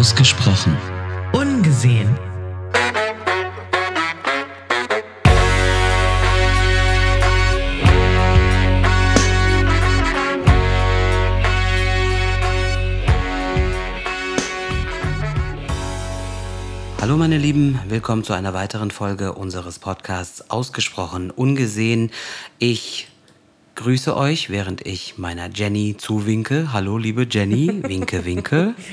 Ausgesprochen. Ungesehen. Hallo meine Lieben, willkommen zu einer weiteren Folge unseres Podcasts Ausgesprochen Ungesehen. Ich grüße euch, während ich meiner Jenny zuwinke. Hallo liebe Jenny, winke, winke.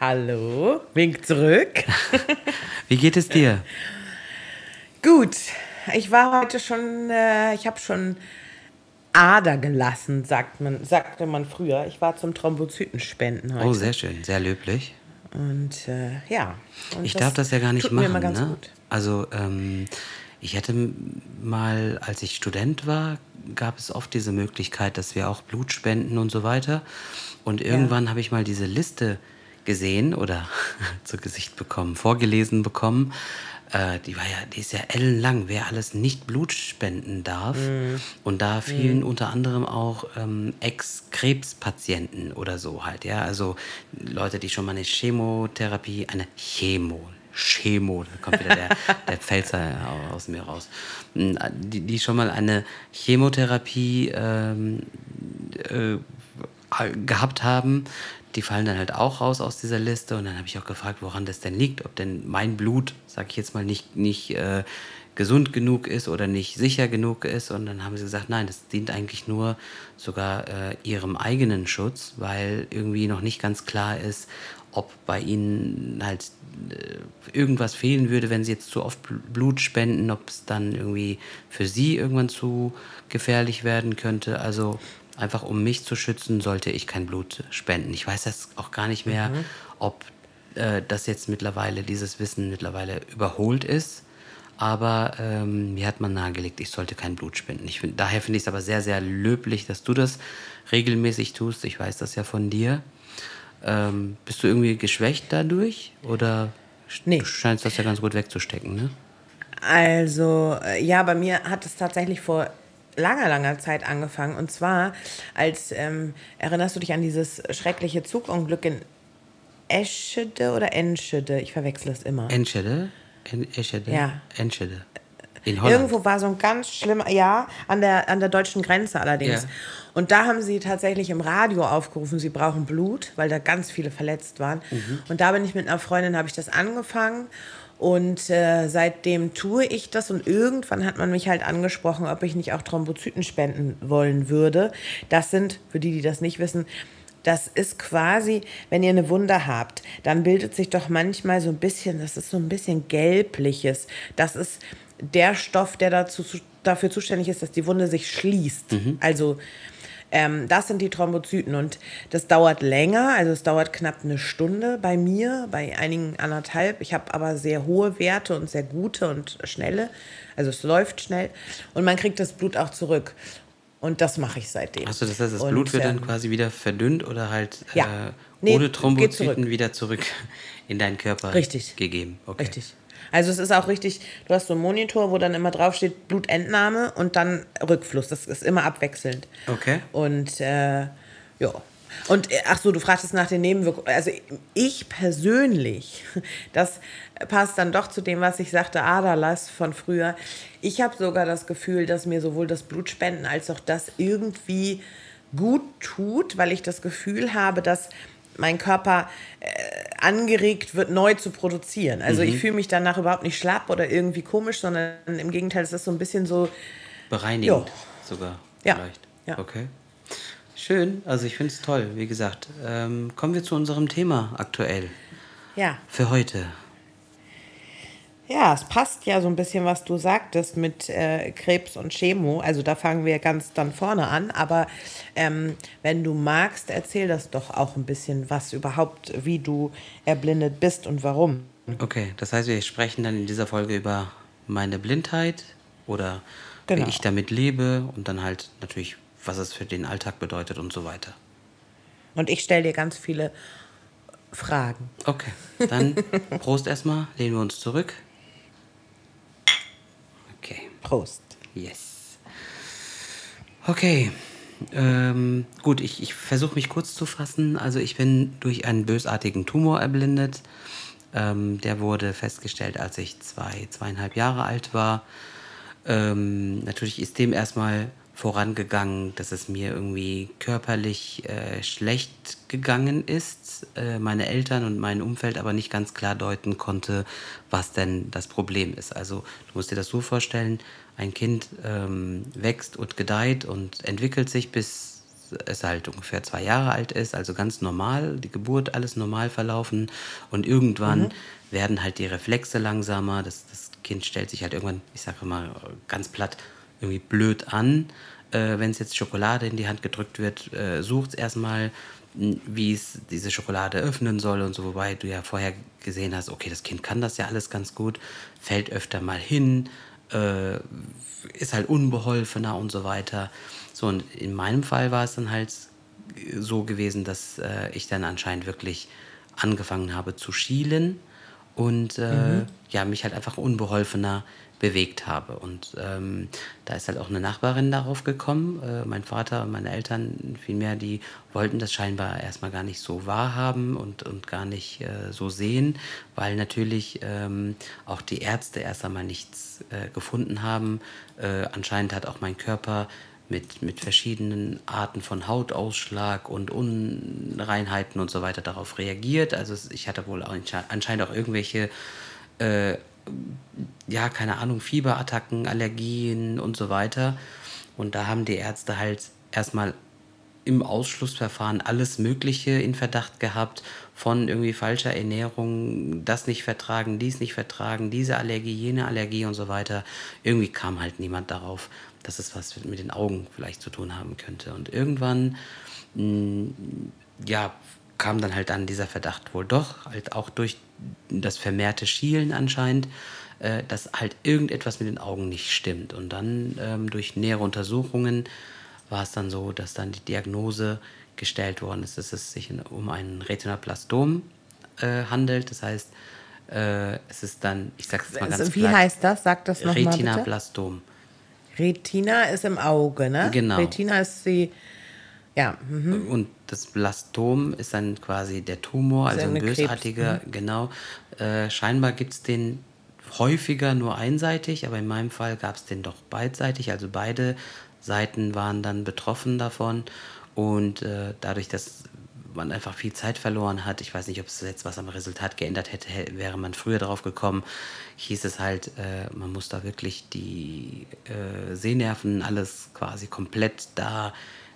Hallo, wink zurück. Wie geht es dir? Gut, ich war heute schon, äh, ich habe schon Ader gelassen, sagt man, sagte man früher. Ich war zum Thrombozytenspenden heute. Oh, sehr schön, sehr löblich. Und äh, ja. Und Ich darf das ja gar nicht machen. ne? gut. Also ähm, ich hätte mal, als ich Student war, gab es oft diese Möglichkeit, dass wir auch Blut spenden und so weiter. Und irgendwann habe ich mal diese Liste gesehen oder zu Gesicht bekommen, vorgelesen bekommen. Äh, die war ja, die ist ja ellenlang, wer alles nicht Blut spenden darf. Mhm. Und da fielen unter anderem auch ähm, Ex-Krebspatienten oder so halt, ja. Also Leute, die schon mal eine Chemotherapie, eine Chemo, Chemo, da kommt wieder der, der Pfälzer aus mir raus, die, die schon mal eine Chemotherapie ähm, äh, gehabt haben, die fallen dann halt auch raus aus dieser Liste. Und dann habe ich auch gefragt, woran das denn liegt, ob denn mein Blut, sag ich jetzt mal, nicht, nicht äh, gesund genug ist oder nicht sicher genug ist. Und dann haben sie gesagt, nein, das dient eigentlich nur sogar äh, ihrem eigenen Schutz, weil irgendwie noch nicht ganz klar ist, ob bei ihnen halt äh, irgendwas fehlen würde, wenn sie jetzt zu oft Bl- Blut spenden, ob es dann irgendwie für sie irgendwann zu gefährlich werden könnte. Also einfach um mich zu schützen, sollte ich kein Blut spenden. Ich weiß jetzt auch gar nicht mehr, ob äh, das jetzt mittlerweile, dieses Wissen mittlerweile überholt ist. Aber ähm, mir hat man nahegelegt, ich sollte kein Blut spenden. Ich find, daher finde ich es aber sehr, sehr löblich, dass du das regelmäßig tust. Ich weiß das ja von dir. Ähm, bist du irgendwie geschwächt dadurch? Oder Nee. du scheinst das ja ganz gut wegzustecken, ne? Also, äh, ja, bei mir hat es tatsächlich vor langer, langer Zeit angefangen. Und zwar, als, ähm, erinnerst du dich an dieses schreckliche Zugunglück in Eschede oder Enschede? Ich verwechsel es immer. Enschede? En Eschede? Ja. Enschede. In Holland. Irgendwo war so ein ganz schlimmer, ja, an der, an der deutschen Grenze allerdings. Ja. Und da haben sie tatsächlich im Radio aufgerufen, sie brauchen Blut, weil da ganz viele verletzt waren. Mhm. Und da bin ich mit einer Freundin, habe ich das angefangen. Und äh, seitdem tue ich das und irgendwann hat man mich halt angesprochen, ob ich nicht auch Thrombozyten spenden wollen würde. Das sind, für die, die das nicht wissen, das ist quasi, wenn ihr eine Wunde habt, dann bildet sich doch manchmal so ein bisschen, das ist so ein bisschen gelbliches. Das ist der Stoff, der dazu, zu- dafür zuständig ist, dass die Wunde sich schließt. Also ähm, das sind die Thrombozyten und das dauert länger, also es dauert knapp eine Stunde bei mir, bei einigen anderthalb. Ich habe aber sehr hohe Werte und sehr gute und schnelle, also es läuft schnell und man kriegt das Blut auch zurück. Und das mache ich seitdem. Achso, das heißt, das Und, Blut wird dann ähm, quasi wieder verdünnt oder halt Ja. äh, Nee, ohne geht Thrombozyten zurück. wieder zurück in deinen Körper Richtig. gegeben. Okay. Richtig. Also es ist auch richtig, du hast so einen Monitor, wo dann immer draufsteht Blutentnahme und dann Rückfluss. Das ist immer abwechselnd. Okay. Und äh, ja. Und äh, ach so, du fragtest nach den Nebenwirkungen. Also ich persönlich, das passt dann doch zu dem, was ich sagte, Aderlass von früher. Ich habe sogar das Gefühl, dass mir sowohl das Blutspenden als auch das irgendwie gut tut, weil ich das Gefühl habe, dass mein Körper äh, angeregt wird, neu zu produzieren. Also Mhm. ich fühle mich danach überhaupt nicht schlapp oder irgendwie komisch, sondern im Gegenteil, es ist so ein bisschen so, Bereinigend Jo. sogar Ja. vielleicht. Ja. Okay. Schön, also ich finde es toll, wie gesagt. Ähm, kommen wir zu unserem Thema aktuell ja, für heute. Ja, es passt ja so ein bisschen, was du sagtest mit äh, Krebs und Chemo. Also da fangen wir ganz dann vorne an. Aber ähm, wenn du magst, erzähl das doch auch ein bisschen, was überhaupt, wie du erblindet bist und warum. Okay, das heißt, wir sprechen dann in dieser Folge über meine Blindheit oder Genau. wie ich damit lebe und dann halt natürlich, was es für den Alltag bedeutet und so weiter. Und ich stelle dir ganz viele Fragen. Okay, dann Prost erstmal, lehnen wir uns zurück. Prost. yes. Okay, Ähm, gut, ich, ich versuche mich kurz zu fassen. Also ich bin durch einen bösartigen Tumor erblindet. Ähm, der wurde festgestellt, als ich zwei, zweieinhalb Jahre alt war. Ähm, natürlich ist dem erstmal vorangegangen, dass es mir irgendwie körperlich äh, schlecht gegangen ist, äh, meine Eltern und mein Umfeld aber nicht ganz klar deuten konnte, was denn das Problem ist. Also du musst dir das so vorstellen, ein Kind ähm, wächst und gedeiht und entwickelt sich, bis es halt ungefähr zwei Jahre alt ist, also ganz normal, die Geburt alles normal verlaufen und irgendwann mhm. werden halt die Reflexe langsamer, das, das Kind stellt sich halt irgendwann, ich sage mal ganz platt, irgendwie blöd an. Äh, Wenn es jetzt Schokolade in die Hand gedrückt wird, äh, sucht es erstmal, wie es diese Schokolade öffnen soll und so, wobei du ja vorher gesehen hast, okay, das Kind kann das ja alles ganz gut, fällt öfter mal hin, äh, ist halt unbeholfener und so weiter. So, und in meinem Fall war es dann halt so gewesen, dass äh, ich dann anscheinend wirklich angefangen habe zu schielen und äh, mhm. ja, mich halt einfach unbeholfener bewegt habe. Und ähm, da ist halt auch eine Nachbarin darauf gekommen. Äh, mein Vater und meine Eltern vielmehr, die wollten das scheinbar erstmal gar nicht so wahrhaben und, und gar nicht äh, so sehen, weil natürlich ähm, auch die Ärzte erst einmal nichts äh, gefunden haben. Äh, anscheinend hat auch mein Körper mit, mit verschiedenen Arten von Hautausschlag und Unreinheiten und so weiter darauf reagiert. Also ich hatte wohl auch anscheinend auch irgendwelche, äh, ja, keine Ahnung, Fieberattacken, Allergien und so weiter. Und da haben die Ärzte halt erstmal im Ausschlussverfahren alles Mögliche in Verdacht gehabt, von irgendwie falscher Ernährung, das nicht vertragen, dies nicht vertragen, diese Allergie, jene Allergie und so weiter. Irgendwie kam halt niemand darauf, dass es was mit den Augen vielleicht zu tun haben könnte. Und irgendwann, mh, mm, ja, kam dann halt dann dieser Verdacht wohl doch, halt auch durch das vermehrte Schielen anscheinend, äh, dass halt irgendetwas mit den Augen nicht stimmt. Und dann ähm, durch nähere Untersuchungen war es dann so, dass dann die Diagnose gestellt worden ist, dass es sich um einen Retinaplastom äh, handelt. Das heißt, äh, es ist dann, ich sag's jetzt mal ganz also, Wie platt, heißt das? Sag das nochmal Retinaplastom. Retina ist im Auge, ne? Genau. Retina ist die, ja. Mhm. Und das Blastom ist dann quasi der Tumor, also ein bösartiger, Krebs. Mhm. genau. Äh, scheinbar gibt es den häufiger nur einseitig, aber in meinem Fall gab es den doch beidseitig, also beide Seiten waren dann betroffen davon. Und äh, dadurch, dass man einfach viel Zeit verloren hat, ich weiß nicht, ob es jetzt was am Resultat geändert hätte, wäre man früher drauf gekommen, hieß es halt, äh, man muss da wirklich die äh, Sehnerven alles quasi komplett da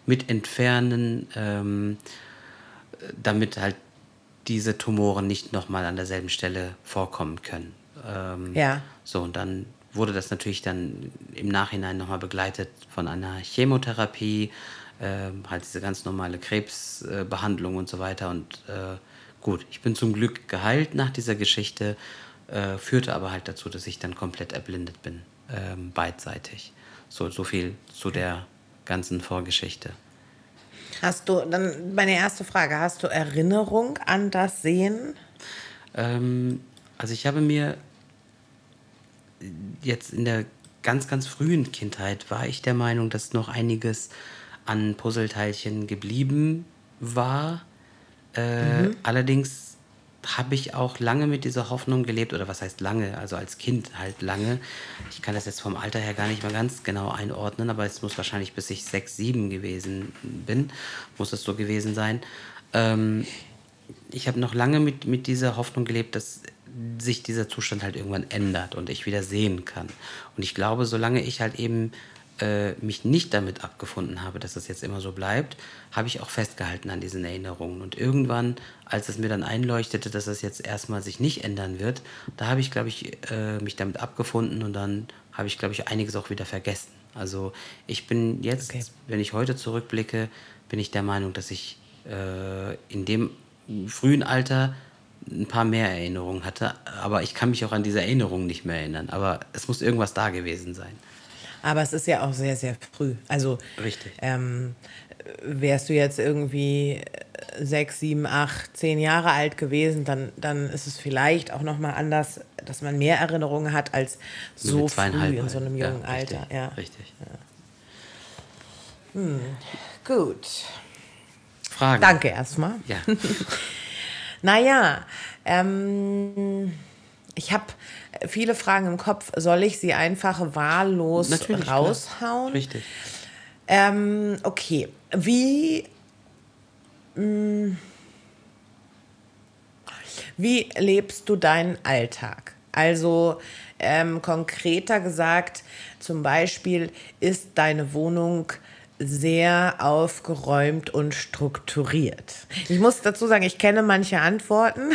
mit entfernen, ähm, damit halt diese Tumoren nicht nochmal an derselben Stelle vorkommen können. Ähm, ja. So, und dann wurde das natürlich dann im Nachhinein nochmal begleitet von einer Chemotherapie, äh, halt diese ganz normale Krebsbehandlung und so weiter. Und äh, gut, ich bin zum Glück geheilt nach dieser Geschichte, äh, führte aber halt dazu, dass ich dann komplett erblindet bin, ähm, beidseitig. So, so viel zu der ganzen Vorgeschichte. Hast du, dann meine erste Frage, hast du Erinnerung an das Sehen? Ähm, also ich habe mir jetzt in der ganz, ganz frühen Kindheit war ich der Meinung, dass noch einiges an Puzzleteilchen geblieben war. Äh, mhm. Allerdings habe ich auch lange mit dieser Hoffnung gelebt, oder was heißt lange, also als Kind halt lange. Ich kann das jetzt vom Alter her gar nicht mal ganz genau einordnen, aber es muss wahrscheinlich bis ich sechs, sieben gewesen bin, muss es so gewesen sein. Ähm, ich habe noch lange mit, mit dieser Hoffnung gelebt, dass sich dieser Zustand halt irgendwann ändert und ich wieder sehen kann. Und ich glaube, solange ich halt eben äh, mich nicht damit abgefunden habe, dass das jetzt immer so bleibt, habe ich auch festgehalten an diesen Erinnerungen. Und irgendwann, als es mir dann einleuchtete, dass das jetzt erstmal sich nicht ändern wird, da habe ich, glaube ich, äh, mich damit abgefunden und dann habe ich, glaube ich, einiges auch wieder vergessen. Also ich bin jetzt, okay. wenn ich heute zurückblicke, bin ich der Meinung, dass ich äh, in dem frühen Alter ein paar mehr Erinnerungen hatte, aber ich kann mich auch an diese Erinnerungen nicht mehr erinnern. Aber es muss irgendwas da gewesen sein. Aber es ist ja auch sehr, sehr früh. Also Richtig. Ähm, wärst du jetzt irgendwie sechs, sieben, acht, zehn Jahre alt gewesen, dann, dann ist es vielleicht auch nochmal anders, dass man mehr Erinnerungen hat als so früh in so einem jungen ja, Alter. Richtig, ja. richtig. Ja. Gut. Fragen? Danke erstmal. Ja. Naja, ähm, ich habe viele Fragen im Kopf. Soll ich sie einfach wahllos Natürlich. klar. raushauen? Richtig. Ähm, okay. Wie. mh, Wie lebst du deinen Alltag? Also ähm, konkreter gesagt, zum Beispiel ist deine Wohnung sehr aufgeräumt und strukturiert. Ich muss dazu sagen, ich kenne manche Antworten,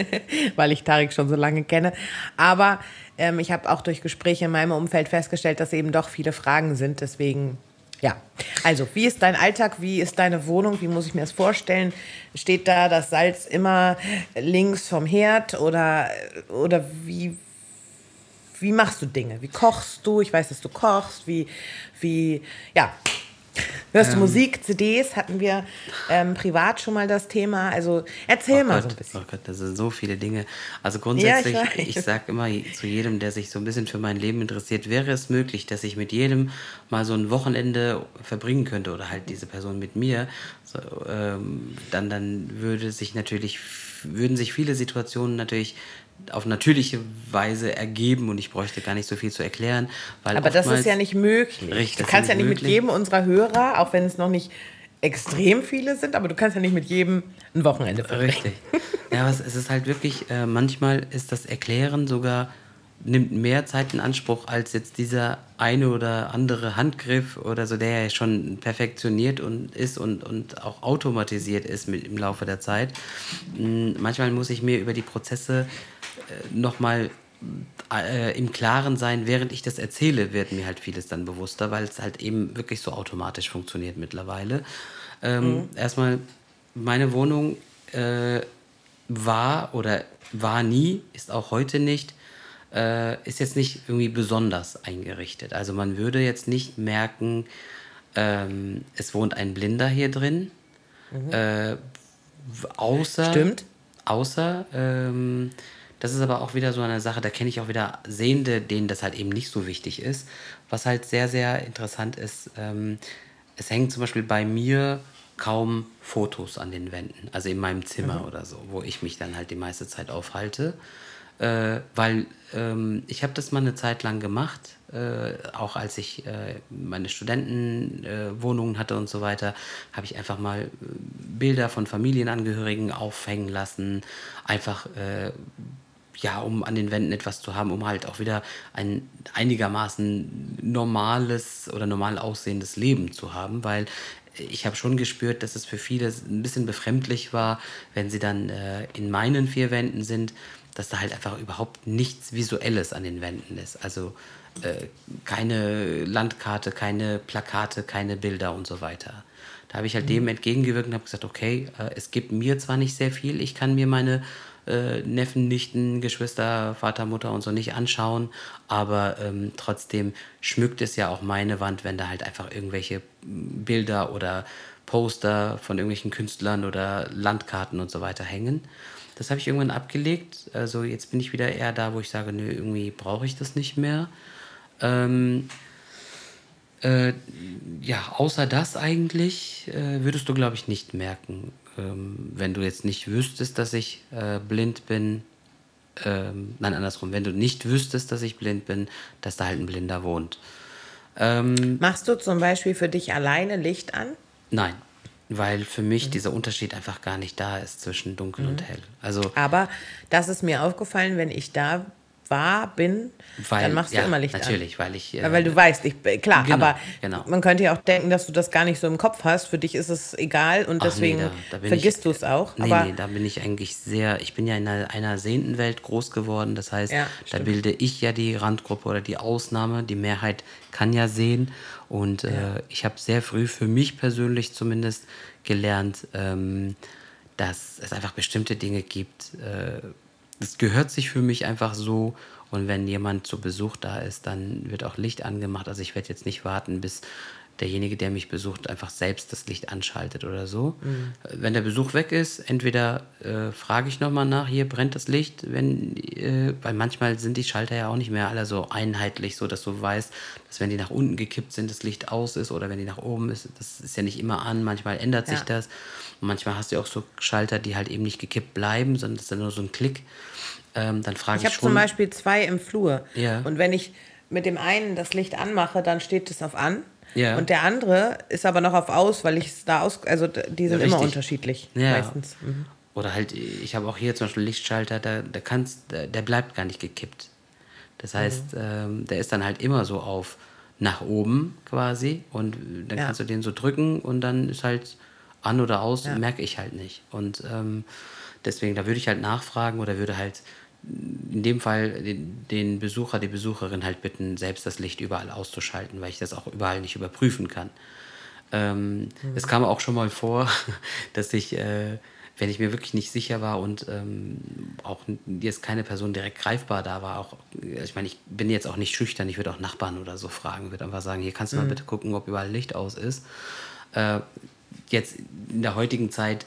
weil ich Tarik schon so lange kenne. Aber ähm, ich habe auch durch Gespräche in meinem Umfeld festgestellt, dass eben doch viele Fragen sind. Deswegen, ja. Also, wie ist dein Alltag? Wie ist deine Wohnung? Wie muss ich mir das vorstellen? Steht da das Salz immer links vom Herd oder, oder wie, wie machst du Dinge? Wie kochst du? Ich weiß, dass du kochst. Wie, wie, ja. Hörst du Musik, CDs? Hatten wir ähm, privat schon mal das Thema? Also erzähl Oh mal Gott, so ein bisschen. Oh Gott, das sind so viele Dinge. Also grundsätzlich, Ja, ich, ich sage immer zu jedem, der sich so ein bisschen für mein Leben interessiert, wäre es möglich, dass ich mit jedem mal so ein Wochenende verbringen könnte oder halt diese Person mit mir, so, ähm, dann, dann würde sich natürlich, würden sich viele Situationen natürlich auf natürliche Weise ergeben und ich bräuchte gar nicht so viel zu erklären. Weil Aber das ist ja nicht möglich. Richtig, du kannst ja nicht mit möglich. jedem unserer Hörer, auch wenn es noch nicht extrem viele sind, aber du kannst ja nicht mit jedem ein Wochenende verbringen. Richtig. Ja, aber es ist halt wirklich, äh, manchmal ist das Erklären sogar, nimmt mehr Zeit in Anspruch als jetzt dieser eine oder andere Handgriff oder so, der ja schon perfektioniert und ist und, und auch automatisiert ist mit, im Laufe der Zeit. Mm, Manchmal muss ich mir über die Prozesse nochmal äh, im Klaren sein, während ich das erzähle, wird mir halt vieles dann bewusster, weil es halt eben wirklich so automatisch funktioniert mittlerweile. Ähm, Erstmal, meine Wohnung äh, war oder war nie, ist auch heute nicht, äh, ist jetzt nicht irgendwie besonders eingerichtet. Also man würde jetzt nicht merken, ähm, es wohnt ein Blinder hier drin. Äh, w- außer, Stimmt. Außer, ähm, das ist aber auch wieder so eine Sache, da kenne ich auch wieder Sehende, denen das halt eben nicht so wichtig ist. Was halt sehr, sehr interessant ist, ähm, es hängen zum Beispiel bei mir kaum Fotos an den Wänden, also in meinem Zimmer oder so, wo ich mich dann halt die meiste Zeit aufhalte. Äh, weil ähm, ich habe das mal eine Zeit lang gemacht, äh, auch als ich äh, meine Studentenwohnungen äh, hatte und so weiter, habe ich einfach mal äh, Bilder von Familienangehörigen aufhängen lassen, einfach äh, ja, um an den Wänden etwas zu haben, um halt auch wieder ein einigermaßen normales oder normal aussehendes Leben zu haben, weil ich habe schon gespürt, dass es für viele ein bisschen befremdlich war, wenn sie dann äh, in meinen vier Wänden sind, dass da halt einfach überhaupt nichts Visuelles an den Wänden ist. Also äh, keine Landkarte, keine Plakate, keine Bilder und so weiter. Da habe ich halt dem entgegengewirkt und habe gesagt, okay, äh, es gibt mir zwar nicht sehr viel, ich kann mir meine äh, Neffen, Nichten, Geschwister, Vater, Mutter und so nicht anschauen, aber ähm, trotzdem schmückt es ja auch meine Wand, wenn da halt einfach irgendwelche Bilder oder Poster von irgendwelchen Künstlern oder Landkarten und so weiter hängen. Das habe ich irgendwann abgelegt. Also jetzt bin ich wieder eher da, wo ich sage, nö, irgendwie brauche ich das nicht mehr. Ähm, äh, ja, außer das eigentlich äh, würdest du, glaube ich, nicht merken, ähm, wenn du jetzt nicht wüsstest, dass ich äh, blind bin. Ähm, nein, andersrum, wenn du nicht wüsstest, dass ich blind bin, dass da halt ein Blinder wohnt. Ähm, Machst du zum Beispiel für dich alleine Licht an? nein, weil für mich Mhm. dieser Unterschied einfach gar nicht da ist zwischen dunkel und hell. Also Aber das ist mir aufgefallen, wenn ich da war, bin, Weil, dann machst du ja, immer Licht an. natürlich, weil ich. Ja, weil du weißt, ich, klar, Genau, aber genau. man könnte ja auch denken, dass du das gar nicht so im Kopf hast. Für dich ist es egal und Ach nee, deswegen da- da bin vergisst du es auch. Nee, aber nee, da bin ich eigentlich sehr, ich bin ja in einer, einer sehenden Welt groß geworden. Das heißt, Ja, da bilde ich ja die Randgruppe oder die Ausnahme. Die Mehrheit kann ja sehen. Und äh, ich habe sehr früh für mich persönlich zumindest gelernt, ähm, dass es einfach bestimmte Dinge gibt. Äh, es gehört sich für mich einfach so. Und wenn jemand zu Besuch da ist, dann wird auch Licht angemacht. Also ich werde jetzt nicht warten, bis derjenige, der mich besucht, einfach selbst das Licht anschaltet oder so. Wenn der Besuch weg ist, entweder äh, frage ich nochmal nach, hier brennt das Licht, wenn, äh, weil manchmal sind die Schalter ja auch nicht mehr alle so einheitlich, so dass du weißt, dass wenn die nach unten gekippt sind, das Licht aus ist oder wenn die nach oben ist, das ist ja nicht immer an, manchmal ändert sich Ja. das. Und manchmal hast du auch so Schalter, die halt eben nicht gekippt bleiben, sondern das ist dann nur so ein Klick. Ähm, dann frage Ich ich, habe schon. zum Beispiel zwei im Flur. Ja. Und wenn ich mit dem einen das Licht anmache, dann steht es auf an. Ja. Und der andere ist aber noch auf aus, weil ich es da aus. Also die sind Ja, immer unterschiedlich. Ja. Meistens. Mhm. Oder halt, ich habe auch hier zum Beispiel Lichtschalter, der, der, kannst, der, der bleibt gar nicht gekippt. Das heißt, Mhm. ähm, der ist dann halt immer so auf nach oben quasi und dann Ja. kannst du den so drücken und dann ist halt an oder aus, merke ich halt nicht. Und ähm, deswegen, da würde ich halt nachfragen oder würde halt in dem Fall den, den Besucher, die Besucherin halt bitten, selbst das Licht überall auszuschalten, weil ich das auch überall nicht überprüfen kann. Ähm, Es kam auch schon mal vor, dass ich, äh, wenn ich mir wirklich nicht sicher war und ähm, auch jetzt keine Person direkt greifbar da war, auch, ich meine, ich bin jetzt auch nicht schüchtern, ich würde auch Nachbarn oder so fragen, würde einfach sagen, hier kannst du mal bitte gucken, ob überall Licht aus ist. Äh, jetzt in der heutigen Zeit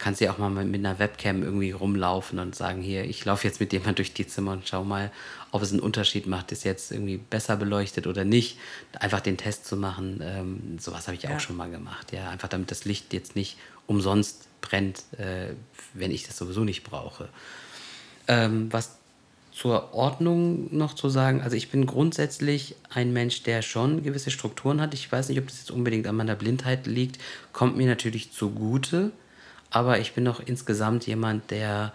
kannst du ja auch mal mit einer Webcam irgendwie rumlaufen und sagen, hier, ich laufe jetzt mit jemand durch die Zimmer und schau mal, ob es einen Unterschied macht, ist jetzt irgendwie besser beleuchtet oder nicht. Einfach den Test zu machen, ähm, sowas habe ich Ja. auch schon mal gemacht. Ja, einfach damit das Licht jetzt nicht umsonst brennt, äh, wenn ich das sowieso nicht brauche. Ähm, was zur Ordnung noch zu sagen, also ich bin grundsätzlich ein Mensch, der schon gewisse Strukturen hat. Ich weiß nicht, ob das jetzt unbedingt an meiner Blindheit liegt, kommt mir natürlich zugute, aber ich bin auch insgesamt jemand, der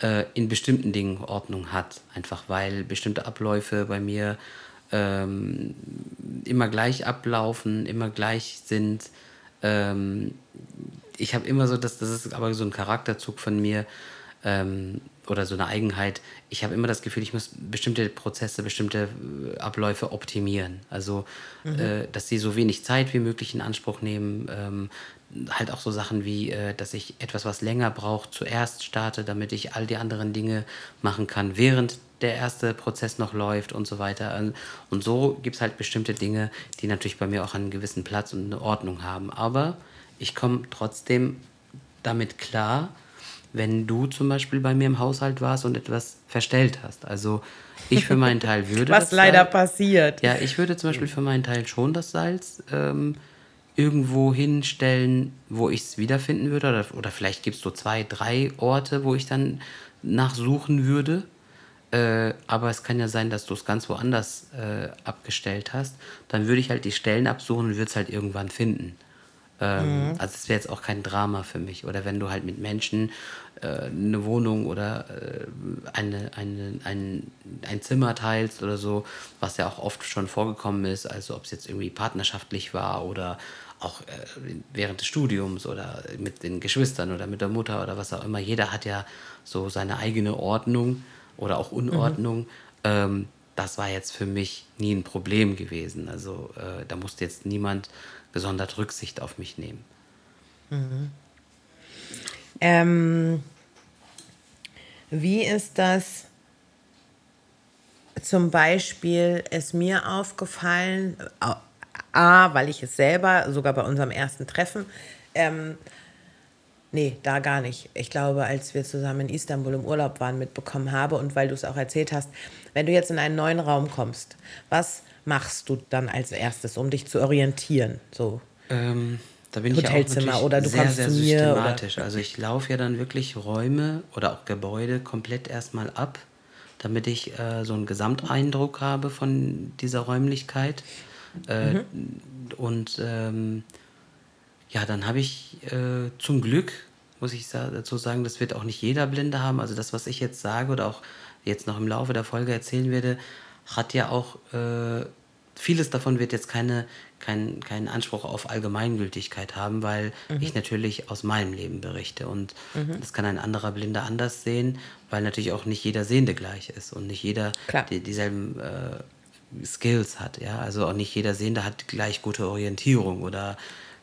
äh, in bestimmten Dingen Ordnung hat, einfach weil bestimmte Abläufe bei mir ähm, immer gleich ablaufen, immer gleich sind. Ähm, ich habe immer so, das, das ist aber so ein Charakterzug von mir ähm, oder so eine Eigenheit. Ich habe immer das Gefühl, ich muss bestimmte Prozesse, bestimmte äh, Abläufe optimieren. Also, äh, dass sie so wenig Zeit wie möglich in Anspruch nehmen. Ähm, halt auch so Sachen wie, äh, dass ich etwas, was länger braucht, zuerst starte, damit ich all die anderen Dinge machen kann, während der erste Prozess noch läuft und so weiter. Und- so gibt es halt bestimmte Dinge, die natürlich bei mir auch einen gewissen Platz und eine Ordnung haben. Aber ich komme trotzdem damit klar, wenn du zum Beispiel bei mir im Haushalt warst und etwas verstellt hast. Also ich für meinen Teil würde Was das leider Salz- passiert. ja, ich würde zum Beispiel für meinen Teil schon das Salz ähm, irgendwo hinstellen, wo ich es wiederfinden würde. Oder, oder vielleicht gibt es so zwei, drei Orte, wo ich dann nachsuchen würde. Äh, aber es kann ja sein, dass du es ganz woanders äh, abgestellt hast. Dann würde ich halt die Stellen absuchen und würde es halt irgendwann finden. Ähm, Also es wäre jetzt auch kein Drama für mich. Oder wenn du halt mit Menschen äh, eine Wohnung oder äh, eine, eine, ein, ein Zimmer teilst oder so, was ja auch oft schon vorgekommen ist, also ob es jetzt irgendwie partnerschaftlich war oder auch äh, während des Studiums oder mit den Geschwistern oder mit der Mutter oder was auch immer. Jeder hat ja so seine eigene Ordnung oder auch Unordnung. Ähm, das war jetzt für mich nie ein Problem gewesen. Also äh, da musste jetzt niemand gesondert Rücksicht auf mich nehmen. Ähm, wie ist das zum Beispiel, ist mir aufgefallen, A, weil ich es selber, sogar bei unserem ersten Treffen, ähm, nee, da gar nicht. Ich glaube, als wir zusammen in Istanbul im Urlaub waren, mitbekommen habe und weil du es auch erzählt hast, wenn du jetzt in einen neuen Raum kommst, was machst du dann als erstes, um dich zu orientieren? So. Ähm, da bin ich ja Hotelzimmer oder du sehr, kommst sehr zu mir, oder- systematisch. Also ich laufe ja dann wirklich Räume oder auch Gebäude komplett erstmal ab, damit ich äh, so einen Gesamteindruck habe von dieser Räumlichkeit. Äh, Und ähm, ja, dann habe ich äh, zum Glück, muss ich dazu sagen, das wird auch nicht jeder Blinde haben. Also das, was ich jetzt sage oder auch jetzt noch im Laufe der Folge erzählen werde, hat ja auch, äh, vieles davon wird jetzt keine, kein, keinen Anspruch auf Allgemeingültigkeit haben, weil ich natürlich aus meinem Leben berichte. Und das kann ein anderer Blinder anders sehen, weil natürlich auch nicht jeder Sehende gleich ist und nicht jeder die, dieselben äh, Skills hat. Ja? Also auch nicht jeder Sehende hat gleich gute Orientierung oder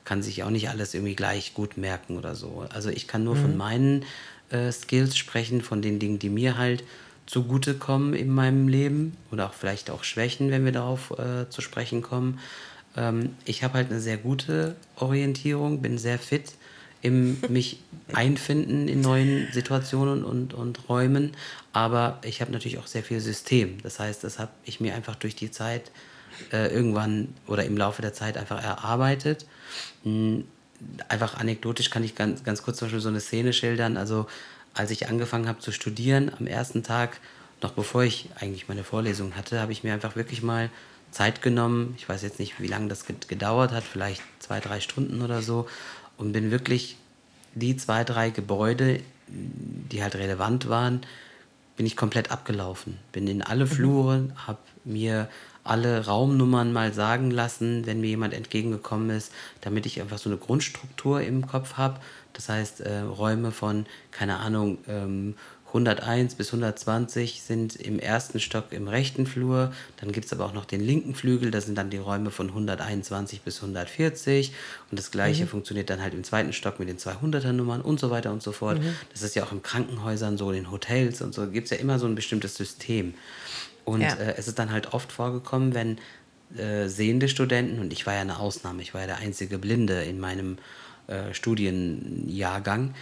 kann sich auch nicht alles irgendwie gleich gut merken oder so. Also ich kann nur von meinen äh, Skills sprechen, von den Dingen, die mir halt zugutekommen in meinem Leben oder auch vielleicht auch Schwächen, wenn wir darauf äh, zu sprechen kommen. Ähm, ich habe halt eine sehr gute Orientierung, bin sehr fit im mich einfinden in neuen Situationen und, und Räumen. Aber ich habe natürlich auch sehr viel System. Das heißt, das habe ich mir einfach durch die Zeit äh, irgendwann oder im Laufe der Zeit einfach erarbeitet. Hm, einfach anekdotisch kann ich ganz, ganz kurz zum Beispiel so eine Szene schildern. Also als ich angefangen habe zu studieren am ersten Tag, noch bevor ich eigentlich meine Vorlesung hatte, habe ich mir einfach wirklich mal Zeit genommen. Ich weiß jetzt nicht, wie lange das gedauert hat, vielleicht zwei, drei Stunden oder so. Und bin wirklich die zwei, drei Gebäude, die halt relevant waren, bin ich komplett abgelaufen. Bin in alle mhm. Flure, habe mir alle Raumnummern mal sagen lassen, wenn mir jemand entgegengekommen ist, damit ich einfach so eine Grundstruktur im Kopf habe. Das heißt, äh, Räume von, keine Ahnung, ähm, 101 bis 120 sind im ersten Stock im rechten Flur. Dann gibt es aber auch noch den linken Flügel, das sind dann die Räume von 121 bis 140. Und das gleiche mhm. funktioniert dann halt im zweiten Stock mit den 200er Nummern und so weiter und so fort. Mhm. Das ist ja auch in Krankenhäusern so, in Hotels und so, gibt es ja immer so ein bestimmtes System. Und ja. äh, es ist dann halt oft vorgekommen, wenn äh, sehende Studenten, und ich war ja eine Ausnahme, ich war ja der einzige Blinde in meinem äh, Studienjahrgang,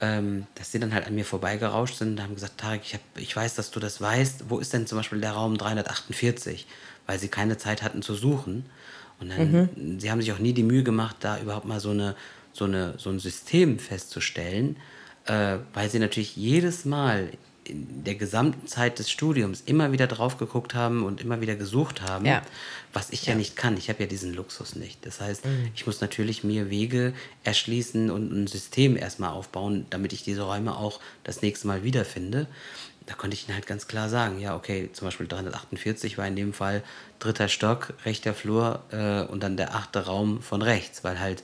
ähm, dass sie dann halt an mir vorbeigerauscht sind und haben gesagt, Tarek, ich, hab, ich weiß, dass du das weißt, wo ist denn zum Beispiel der Raum 348? Weil sie keine Zeit hatten zu suchen. Und dann, mhm. sie haben sich auch nie die Mühe gemacht, da überhaupt mal so, eine, so, eine, so ein System festzustellen, äh, weil sie natürlich jedes Mal in der gesamten Zeit des Studiums immer wieder drauf geguckt haben und immer wieder gesucht haben, ja. was ich ja. ja. nicht kann. Ich habe ja diesen Luxus nicht. Das heißt, mhm. ich muss natürlich mir Wege erschließen und ein System erstmal aufbauen, damit ich diese Räume auch das nächste Mal wiederfinde. Da konnte ich ihnen halt ganz klar sagen, ja, okay, zum Beispiel 348 war in dem Fall dritter Stock, rechter Flur äh, und dann der achte Raum von rechts, weil halt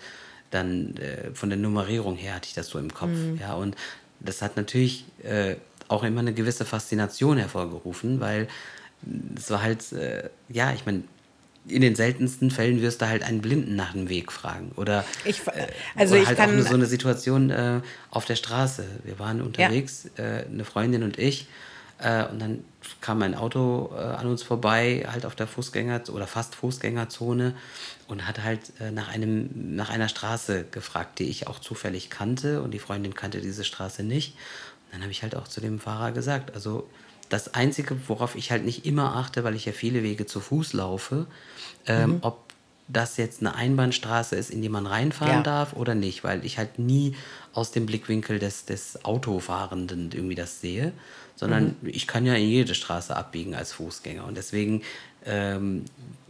dann äh, von der Nummerierung her hatte ich das so im Kopf. Mhm. Ja, und das hat natürlich äh, auch immer eine gewisse Faszination hervorgerufen, weil es war halt, äh, ja, ich meine, in den seltensten Fällen wirst du halt einen Blinden nach dem Weg fragen. Oder, ich, äh, also oder halt kann, auch so eine Situation äh, auf der Straße. Wir waren unterwegs, ja. äh, eine Freundin und ich, äh, und dann kam ein Auto äh, an uns vorbei, halt auf der Fußgänger- oder fast Fußgängerzone und hat halt nach, einem, nach einer Straße gefragt, die ich auch zufällig kannte und die Freundin kannte diese Straße nicht dann habe ich halt auch zu dem Fahrer gesagt, also das Einzige, worauf ich halt nicht immer achte, weil ich ja viele Wege zu Fuß laufe, ähm, mhm. ob das jetzt eine Einbahnstraße ist, in die man reinfahren ja. darf oder nicht, weil ich halt nie aus dem Blickwinkel des, des Autofahrenden irgendwie das sehe, sondern mhm. ich kann ja in jede Straße abbiegen als Fußgänger. Und deswegen ähm,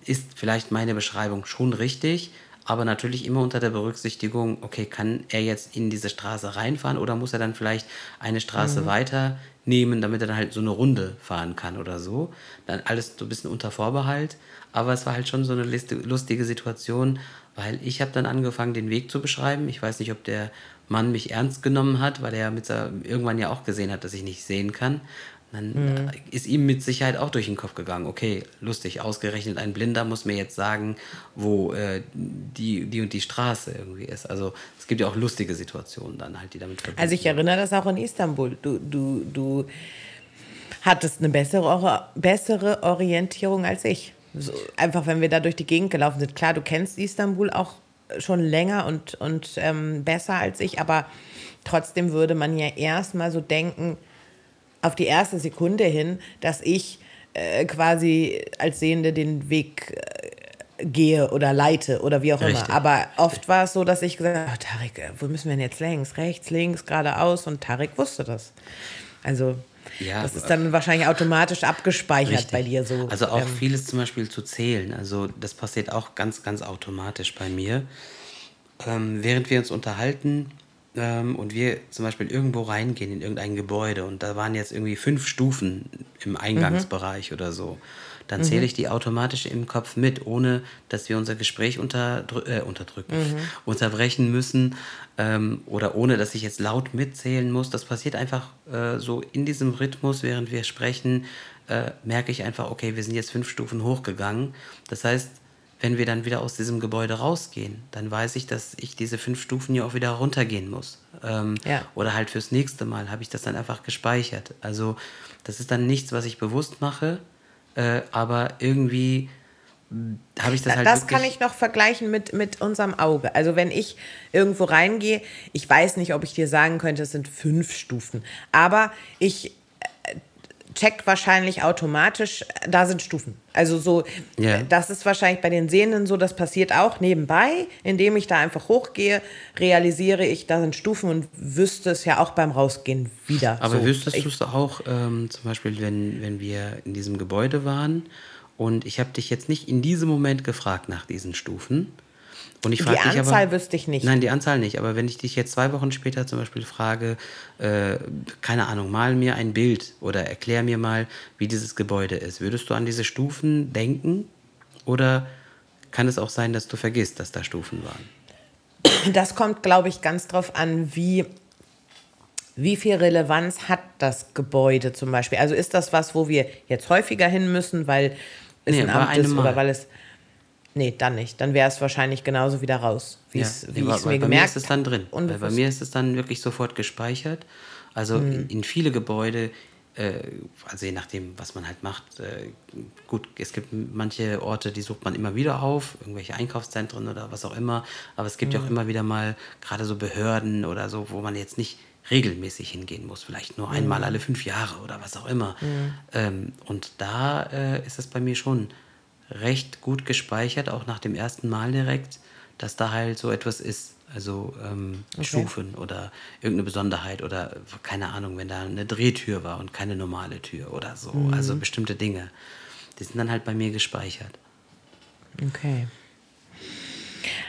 ist vielleicht meine Beschreibung schon richtig, aber natürlich immer unter der Berücksichtigung, okay, kann er jetzt in diese Straße reinfahren oder muss er dann vielleicht eine Straße mhm. weiter nehmen, damit er dann halt so eine Runde fahren kann oder so. Dann alles so ein bisschen unter Vorbehalt. Aber es war halt schon so eine lustige Situation, weil ich habe dann angefangen, den Weg zu beschreiben. Ich weiß nicht, ob der Mann mich ernst genommen hat, weil er mit irgendwann ja auch gesehen hat, dass ich nicht sehen kann. Dann mhm. ist ihm mit Sicherheit auch durch den Kopf gegangen, okay, lustig, ausgerechnet ein Blinder muss mir jetzt sagen, wo äh, die, die und die Straße irgendwie ist. Also es gibt ja auch lustige Situationen dann halt, die damit verbunden Also ich erinnere das auch in Istanbul. Du, du, du hattest eine bessere, bessere Orientierung als ich. So, einfach, wenn wir da durch die Gegend gelaufen sind. Klar, du kennst Istanbul auch schon länger und, und ähm, besser als ich, aber trotzdem würde man ja erstmal so denken, auf die erste Sekunde hin, dass ich äh, quasi als Sehende den Weg äh, gehe oder leite oder wie auch Richtig. immer. Aber oft war es so, dass ich gesagt habe, oh, Tarek, äh, wo müssen wir denn jetzt längs? Rechts, links, geradeaus. Und Tarek wusste das. Also ja, das ist dann wahrscheinlich automatisch abgespeichert richtig. bei dir so. Also auch ähm, vieles zum Beispiel zu zählen. Also das passiert auch ganz, ganz automatisch bei mir. Ähm, während wir uns unterhalten, ähm, und wir zum Beispiel irgendwo reingehen in irgendein Gebäude und da waren jetzt irgendwie fünf Stufen im Eingangsbereich mhm. oder so, dann zähle mhm. ich die automatisch im Kopf mit, ohne dass wir unser Gespräch unterdrü äh, unterdrücken, mhm. unterbrechen müssen ähm, oder ohne dass ich jetzt laut mitzählen muss. Das passiert einfach äh, so in diesem Rhythmus, während wir sprechen, äh, merke ich einfach, okay, wir sind jetzt fünf Stufen hochgegangen. Das heißt, wenn wir dann wieder aus diesem Gebäude rausgehen, dann weiß ich, dass ich diese fünf Stufen ja auch wieder runtergehen muss. Ähm, ja. Oder halt fürs nächste Mal habe ich das dann einfach gespeichert. Also das ist dann nichts, was ich bewusst mache, äh, aber irgendwie habe ich das halt das kann ich noch vergleichen mit, mit unserem Auge. Also wenn ich irgendwo reingehe, ich weiß nicht, ob ich dir sagen könnte, es sind fünf Stufen. Aber ich check wahrscheinlich automatisch, äh, da sind Stufen. Also so, äh, das ist wahrscheinlich bei den Sehenden so, das passiert auch nebenbei, indem ich da einfach hochgehe, realisiere ich, da sind Stufen und wüsste es ja auch beim Rausgehen wieder. Aber so. wüsstest du es auch, ähm, zum Beispiel, wenn, wenn wir in diesem Gebäude waren und ich habe dich jetzt nicht in diesem Moment gefragt nach diesen Stufen. Und ich Die dich Anzahl aber, wüsste ich nicht. Nein, die Anzahl nicht. Aber wenn ich dich jetzt zwei Wochen später zum Beispiel frage, äh, keine Ahnung, mal mir ein Bild oder erklär mir mal, wie dieses Gebäude ist, würdest du an diese Stufen denken? Oder kann es auch sein, dass du vergisst, dass da Stufen waren? Das kommt, glaube ich, ganz drauf an, wie, wie viel Relevanz hat das Gebäude zum Beispiel. Also ist das was, wo wir jetzt häufiger hin müssen, weil es Nee, ein Amt ist Mal. oder weil es. Nee, dann nicht. Dann wäre es wahrscheinlich genauso wieder raus, wie Ja, es- nee, wie ich bei- mir mir gemerkt ist es dann drin. Weil bei mir ist es dann wirklich sofort gespeichert. Also in, in viele Gebäude, äh, also je nachdem, was man halt macht. Äh, gut, es gibt manche Orte, die sucht man immer wieder auf, irgendwelche Einkaufszentren oder was auch immer. Aber es gibt ja auch immer wieder mal gerade so Behörden oder so, wo man jetzt nicht regelmäßig hingehen muss, vielleicht nur einmal alle fünf Jahre oder was auch immer. Ähm, und da äh, ist es bei mir schon recht gut gespeichert, auch nach dem ersten Mal direkt, dass da halt so etwas ist. Also ähm, Stufen oder irgendeine Besonderheit oder keine Ahnung, wenn da eine Drehtür war und keine normale Tür oder so. Also bestimmte Dinge. Die sind dann halt bei mir gespeichert. Okay.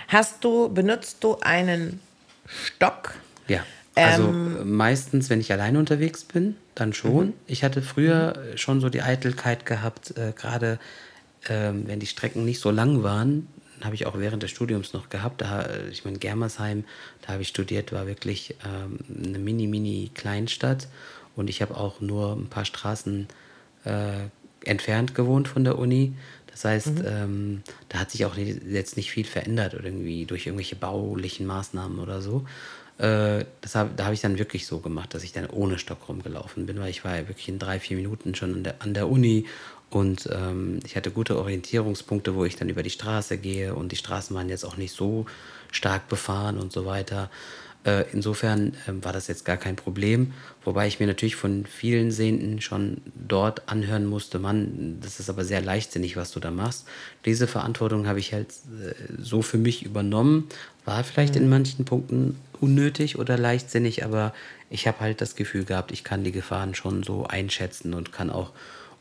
Hast du, benutzt du einen Stock? Ja. Also Ähm, äh, meistens, wenn ich alleine unterwegs bin, dann schon. Mhm. Ich hatte früher schon so die Eitelkeit gehabt, äh, gerade ähm, wenn die Strecken nicht so lang waren, habe ich auch während des Studiums noch gehabt. Da, äh, ich meine, Germersheim, da habe ich studiert, war wirklich ähm, eine mini, mini Kleinstadt. Und ich habe auch nur ein paar Straßen äh, entfernt gewohnt von der Uni. Das heißt, ähm, da hat sich auch jetzt nicht viel verändert oder irgendwie durch irgendwelche baulichen Maßnahmen oder so. Äh, das hab, da habe ich dann wirklich so gemacht, dass ich dann ohne Stock rumgelaufen bin, weil ich war ja wirklich in drei, vier Minuten schon an der, an der Uni und ähm, ich hatte gute Orientierungspunkte, wo ich dann über die Straße gehe und die Straßen waren jetzt auch nicht so stark befahren und so weiter. Äh, insofern ähm, war das jetzt gar kein Problem, wobei ich mir natürlich von vielen Sehenden schon dort anhören musste, Mann, das ist aber sehr leichtsinnig, was du da machst. Diese Verantwortung habe ich halt äh, so für mich übernommen, war vielleicht in manchen Punkten unnötig oder leichtsinnig, aber ich habe halt das Gefühl gehabt, ich kann die Gefahren schon so einschätzen und kann auch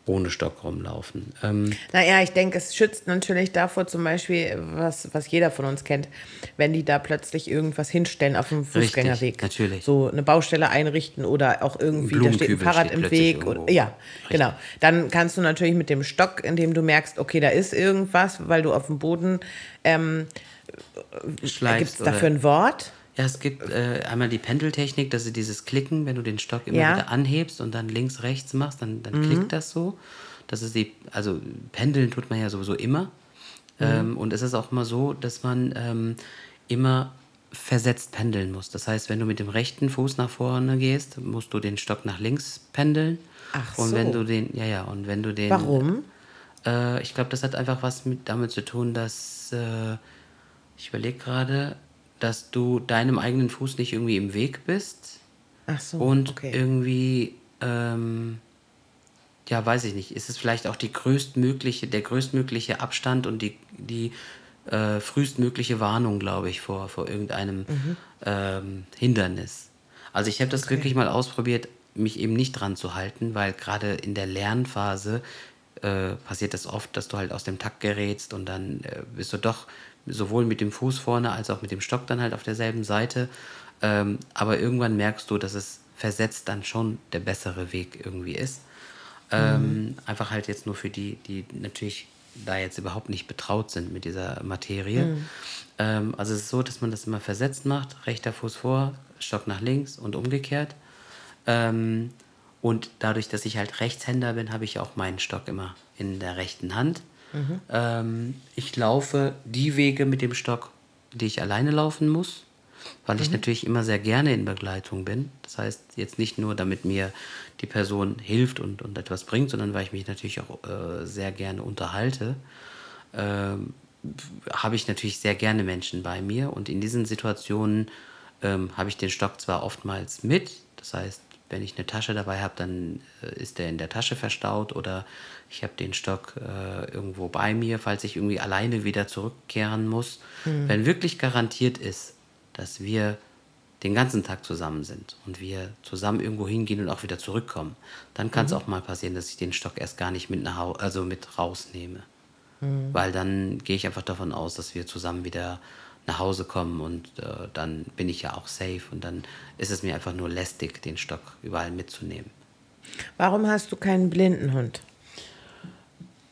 ohne Stock rumlaufen. Ähm, Naja, ich denke, es schützt natürlich davor zum Beispiel, was, was jeder von uns kennt, wenn die da plötzlich irgendwas hinstellen auf dem Fußgängerweg. natürlich. So eine Baustelle einrichten oder auch irgendwie, da steht ein Fahrrad steht im Weg. Oder, ja, genau. Dann kannst du natürlich mit dem Stock, indem du merkst, okay, da ist irgendwas, weil du auf dem Boden, ähm, gibt schleifst es dafür ein Wort? Ja, es gibt äh, einmal die Pendeltechnik, dass du dieses Klicken, wenn du den Stock immer Ja. wieder anhebst und dann links, rechts machst, dann, dann klickt das so. Das ist die, also pendeln tut man ja sowieso immer. Ähm, und es ist auch immer so, dass man ähm, immer versetzt pendeln muss. Das heißt, wenn du mit dem rechten Fuß nach vorne gehst, musst du den Stock nach links pendeln. Ach Und wenn so. du den, ja, ja, und wenn du den. Warum? Äh, ich glaube, das hat einfach was mit, damit zu tun, dass äh, ich überlege gerade, dass du deinem eigenen Fuß nicht irgendwie im Weg bist Ach so, und okay. irgendwie, ähm, ja, weiß ich nicht, ist es vielleicht auch die größtmögliche, der größtmögliche Abstand und die, die äh, frühestmögliche Warnung, glaube ich, vor, vor irgendeinem Mhm. ähm, Hindernis. Also ich habe das wirklich mal ausprobiert, mich eben nicht dran zu halten, weil gerade in der Lernphase äh, passiert das oft, dass du halt aus dem Takt gerätst und dann äh, bist du doch sowohl mit dem Fuß vorne als auch mit dem Stock dann halt auf derselben Seite. Ähm, aber irgendwann merkst du, dass es versetzt dann schon der bessere Weg irgendwie ist. Ähm, Einfach halt jetzt nur für die, die natürlich da jetzt überhaupt nicht betraut sind mit dieser Materie. Ähm, also es ist so, dass man das immer versetzt macht, rechter Fuß vor, Stock nach links und umgekehrt. Ähm, und dadurch, dass ich halt Rechtshänder bin, habe ich auch meinen Stock immer in der rechten Hand. Ähm, ich laufe die Wege mit dem Stock, die ich alleine laufen muss, weil ich natürlich immer sehr gerne in Begleitung bin. Das heißt, jetzt nicht nur, damit mir die Person hilft und, und etwas bringt, sondern weil ich mich natürlich auch äh, sehr gerne unterhalte. ähm, habe ich natürlich sehr gerne Menschen bei mir und in diesen Situationen ähm, habe ich den Stock zwar oftmals mit, das heißt, wenn ich eine Tasche dabei habe, dann äh, ist der in der Tasche verstaut oder ich habe den Stock äh, irgendwo bei mir, falls ich irgendwie alleine wieder zurückkehren muss. Mhm. Wenn wirklich garantiert ist, dass wir den ganzen Tag zusammen sind und wir zusammen irgendwo hingehen und auch wieder zurückkommen, dann kann es mhm. auch mal passieren, dass ich den Stock erst gar nicht mit nach also mit rausnehme. Mhm. Weil dann gehe ich einfach davon aus, dass wir zusammen wieder nach Hause kommen und äh, dann bin ich ja auch safe und dann ist es mir einfach nur lästig, den Stock überall mitzunehmen. Warum hast du keinen Blindenhund?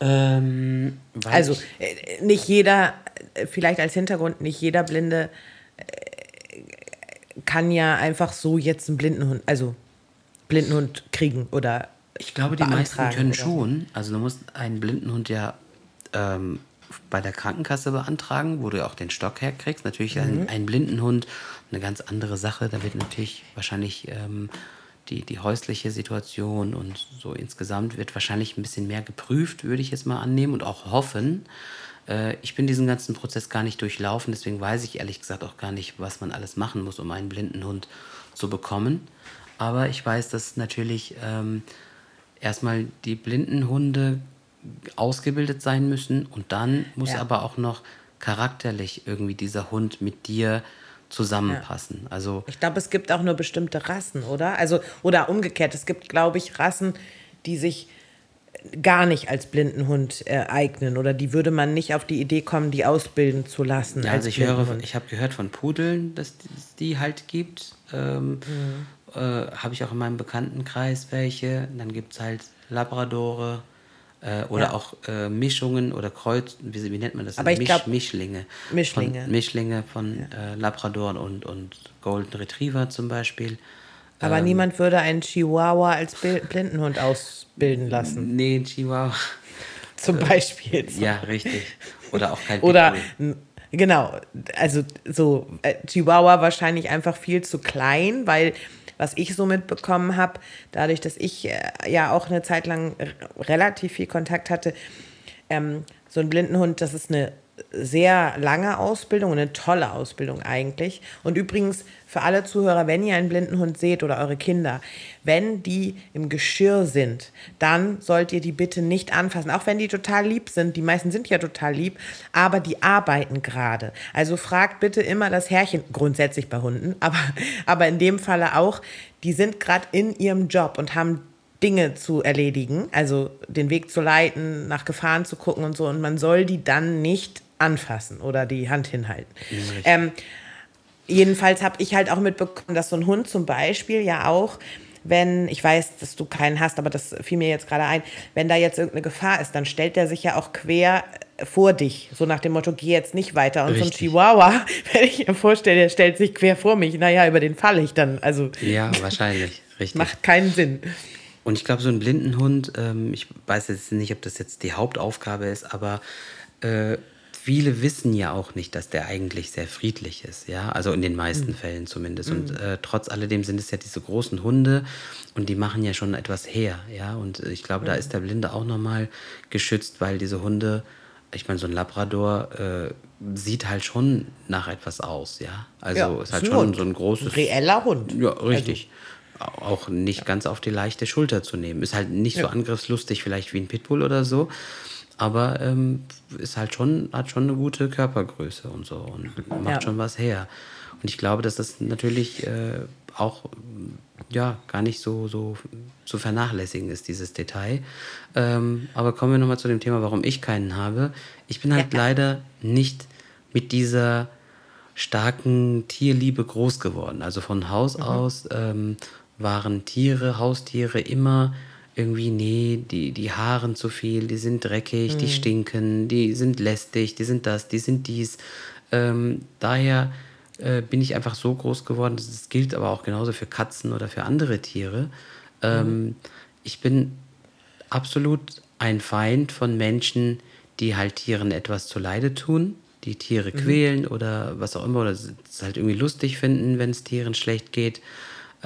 Ähm, also äh, nicht jeder, äh, vielleicht als Hintergrund, nicht jeder Blinde äh, kann ja einfach so jetzt einen Blindenhund, also Blindenhund kriegen oder. Ich glaube, die meisten können schon. Also du musst einen Blindenhund ja ähm, bei der Krankenkasse beantragen, wo du auch den Stock herkriegst. Natürlich mhm. ein, Blindenhund, eine ganz andere Sache. Da wird natürlich wahrscheinlich ähm, die, die häusliche Situation und so insgesamt wird wahrscheinlich ein bisschen mehr geprüft, würde ich jetzt mal annehmen und auch hoffen. Äh, ich bin diesen ganzen Prozess gar nicht durchlaufen, deswegen weiß ich ehrlich gesagt auch gar nicht, was man alles machen muss, um einen Blindenhund zu bekommen. Aber ich weiß, dass natürlich ähm, erstmal die Blindenhunde ausgebildet sein müssen und dann muss ja. aber auch noch charakterlich irgendwie dieser Hund mit dir zusammenpassen. Ja. Also ich glaube, es gibt auch nur bestimmte Rassen, oder? Also oder umgekehrt, es gibt, glaube ich, Rassen, die sich gar nicht als Blindenhund äh, eignen oder die würde man nicht auf die Idee kommen, die ausbilden zu lassen. Ja, also ich höre, ich habe gehört von Pudeln, dass es die halt gibt. Ähm, mhm. äh, habe ich auch in meinem Bekanntenkreis welche. Dann gibt es halt Labradore. Äh, oder ja. auch äh, Mischungen oder Kreuz, wie, wie, nennt man das? Aber ich Misch, glaub, Mischlinge. Mischlinge. Von, Mischlinge von ja. äh, Labrador und, und Golden Retriever zum Beispiel. Aber ähm, niemand würde einen Chihuahua als Blindenhund ausbilden lassen. Nee, Chihuahua. Zum Beispiel. So. Ja, richtig. Oder auch kein Oder genau, also so äh, Chihuahua wahrscheinlich einfach viel zu klein, weil was ich so mitbekommen habe, dadurch, dass ich äh, ja auch eine Zeit lang relativ viel Kontakt hatte, ähm, so ein Blindenhund, das ist eine sehr lange Ausbildung und eine tolle Ausbildung eigentlich. Und übrigens für alle Zuhörer, wenn ihr einen Blindenhund seht oder eure Kinder, wenn die im Geschirr sind, dann sollt ihr die bitte nicht anfassen. Auch wenn die total lieb sind, die meisten sind ja total lieb, aber die arbeiten gerade. Also fragt bitte immer das Herrchen, grundsätzlich bei Hunden, aber, aber in dem Falle auch, die sind gerade in ihrem Job und haben Dinge zu erledigen, also den Weg zu leiten, nach Gefahren zu gucken und so. Und man soll die dann nicht anfassen oder die Hand hinhalten. Ähm, jedenfalls habe ich halt auch mitbekommen, dass so ein Hund zum Beispiel ja auch, wenn, ich weiß, dass du keinen hast, aber das fiel mir jetzt gerade ein, wenn da jetzt irgendeine Gefahr ist, dann stellt der sich ja auch quer vor dich, so nach dem Motto, geh jetzt nicht weiter. Und Richtig. so ein Chihuahua, wenn ich mir vorstelle, der stellt sich quer vor mich, naja, über den falle ich dann. Also ja, wahrscheinlich. Richtig. Macht keinen Sinn. Und ich glaube, so ein Blindenhund, ähm, ich weiß jetzt nicht, ob das jetzt die Hauptaufgabe ist, aber äh, viele wissen ja auch nicht, dass der eigentlich sehr friedlich ist, ja, also in den meisten mhm. Fällen zumindest. Mhm. Und äh, trotz alledem sind es ja diese großen Hunde und die machen ja schon etwas her, ja. Und ich glaube, mhm. da ist der Blinde auch nochmal geschützt, weil diese Hunde, ich meine, so ein Labrador äh, sieht halt schon nach etwas aus, ja. Also ja, ist halt schon Hund. so ein großes. Ein reeller Hund. Ja, richtig. Also, auch nicht ja. ganz auf die leichte Schulter zu nehmen. Ist halt nicht ja. so angriffslustig vielleicht wie ein Pitbull oder so, aber ähm, ist halt schon, hat schon eine gute Körpergröße und so und macht ja. schon was her. Und ich glaube, dass das natürlich äh, auch ja gar nicht so, so zu vernachlässigen ist, dieses Detail. Ähm, aber kommen wir nochmal zu dem Thema, warum ich keinen habe. Ich bin halt ja. leider nicht mit dieser starken Tierliebe groß geworden. Also von Haus mhm. aus ähm, waren Tiere, Haustiere immer irgendwie, nee, die, die Haaren zu viel, die sind dreckig, mhm. die stinken, die sind lästig, die sind das, die sind dies. Ähm, daher äh, bin ich einfach so groß geworden, das gilt aber auch genauso für Katzen oder für andere Tiere. Ähm, mhm. Ich bin absolut ein Feind von Menschen, die halt Tieren etwas zuleide tun, die Tiere mhm. quälen oder was auch immer, oder es halt irgendwie lustig finden, wenn es Tieren schlecht geht.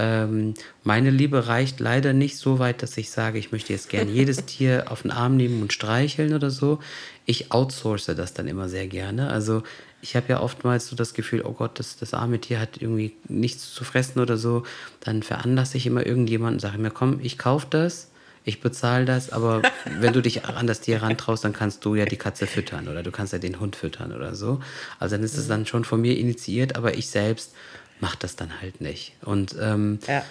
Ähm, meine Liebe reicht leider nicht so weit, dass ich sage, ich möchte jetzt gern jedes Tier auf den Arm nehmen und streicheln oder so. Ich outsource das dann immer sehr gerne. Also ich habe ja oftmals so das Gefühl, oh Gott, das, das arme Tier hat irgendwie nichts zu fressen oder so. Dann veranlasse ich immer irgendjemanden und sage mir, komm, ich kaufe das ich bezahle das, aber wenn du dich an das Tier rantraust, dann kannst du ja die Katze füttern oder du kannst ja den Hund füttern oder so. Also dann ist es dann schon von mir initiiert, aber ich selbst mache das dann halt nicht. Und, ähm, ja.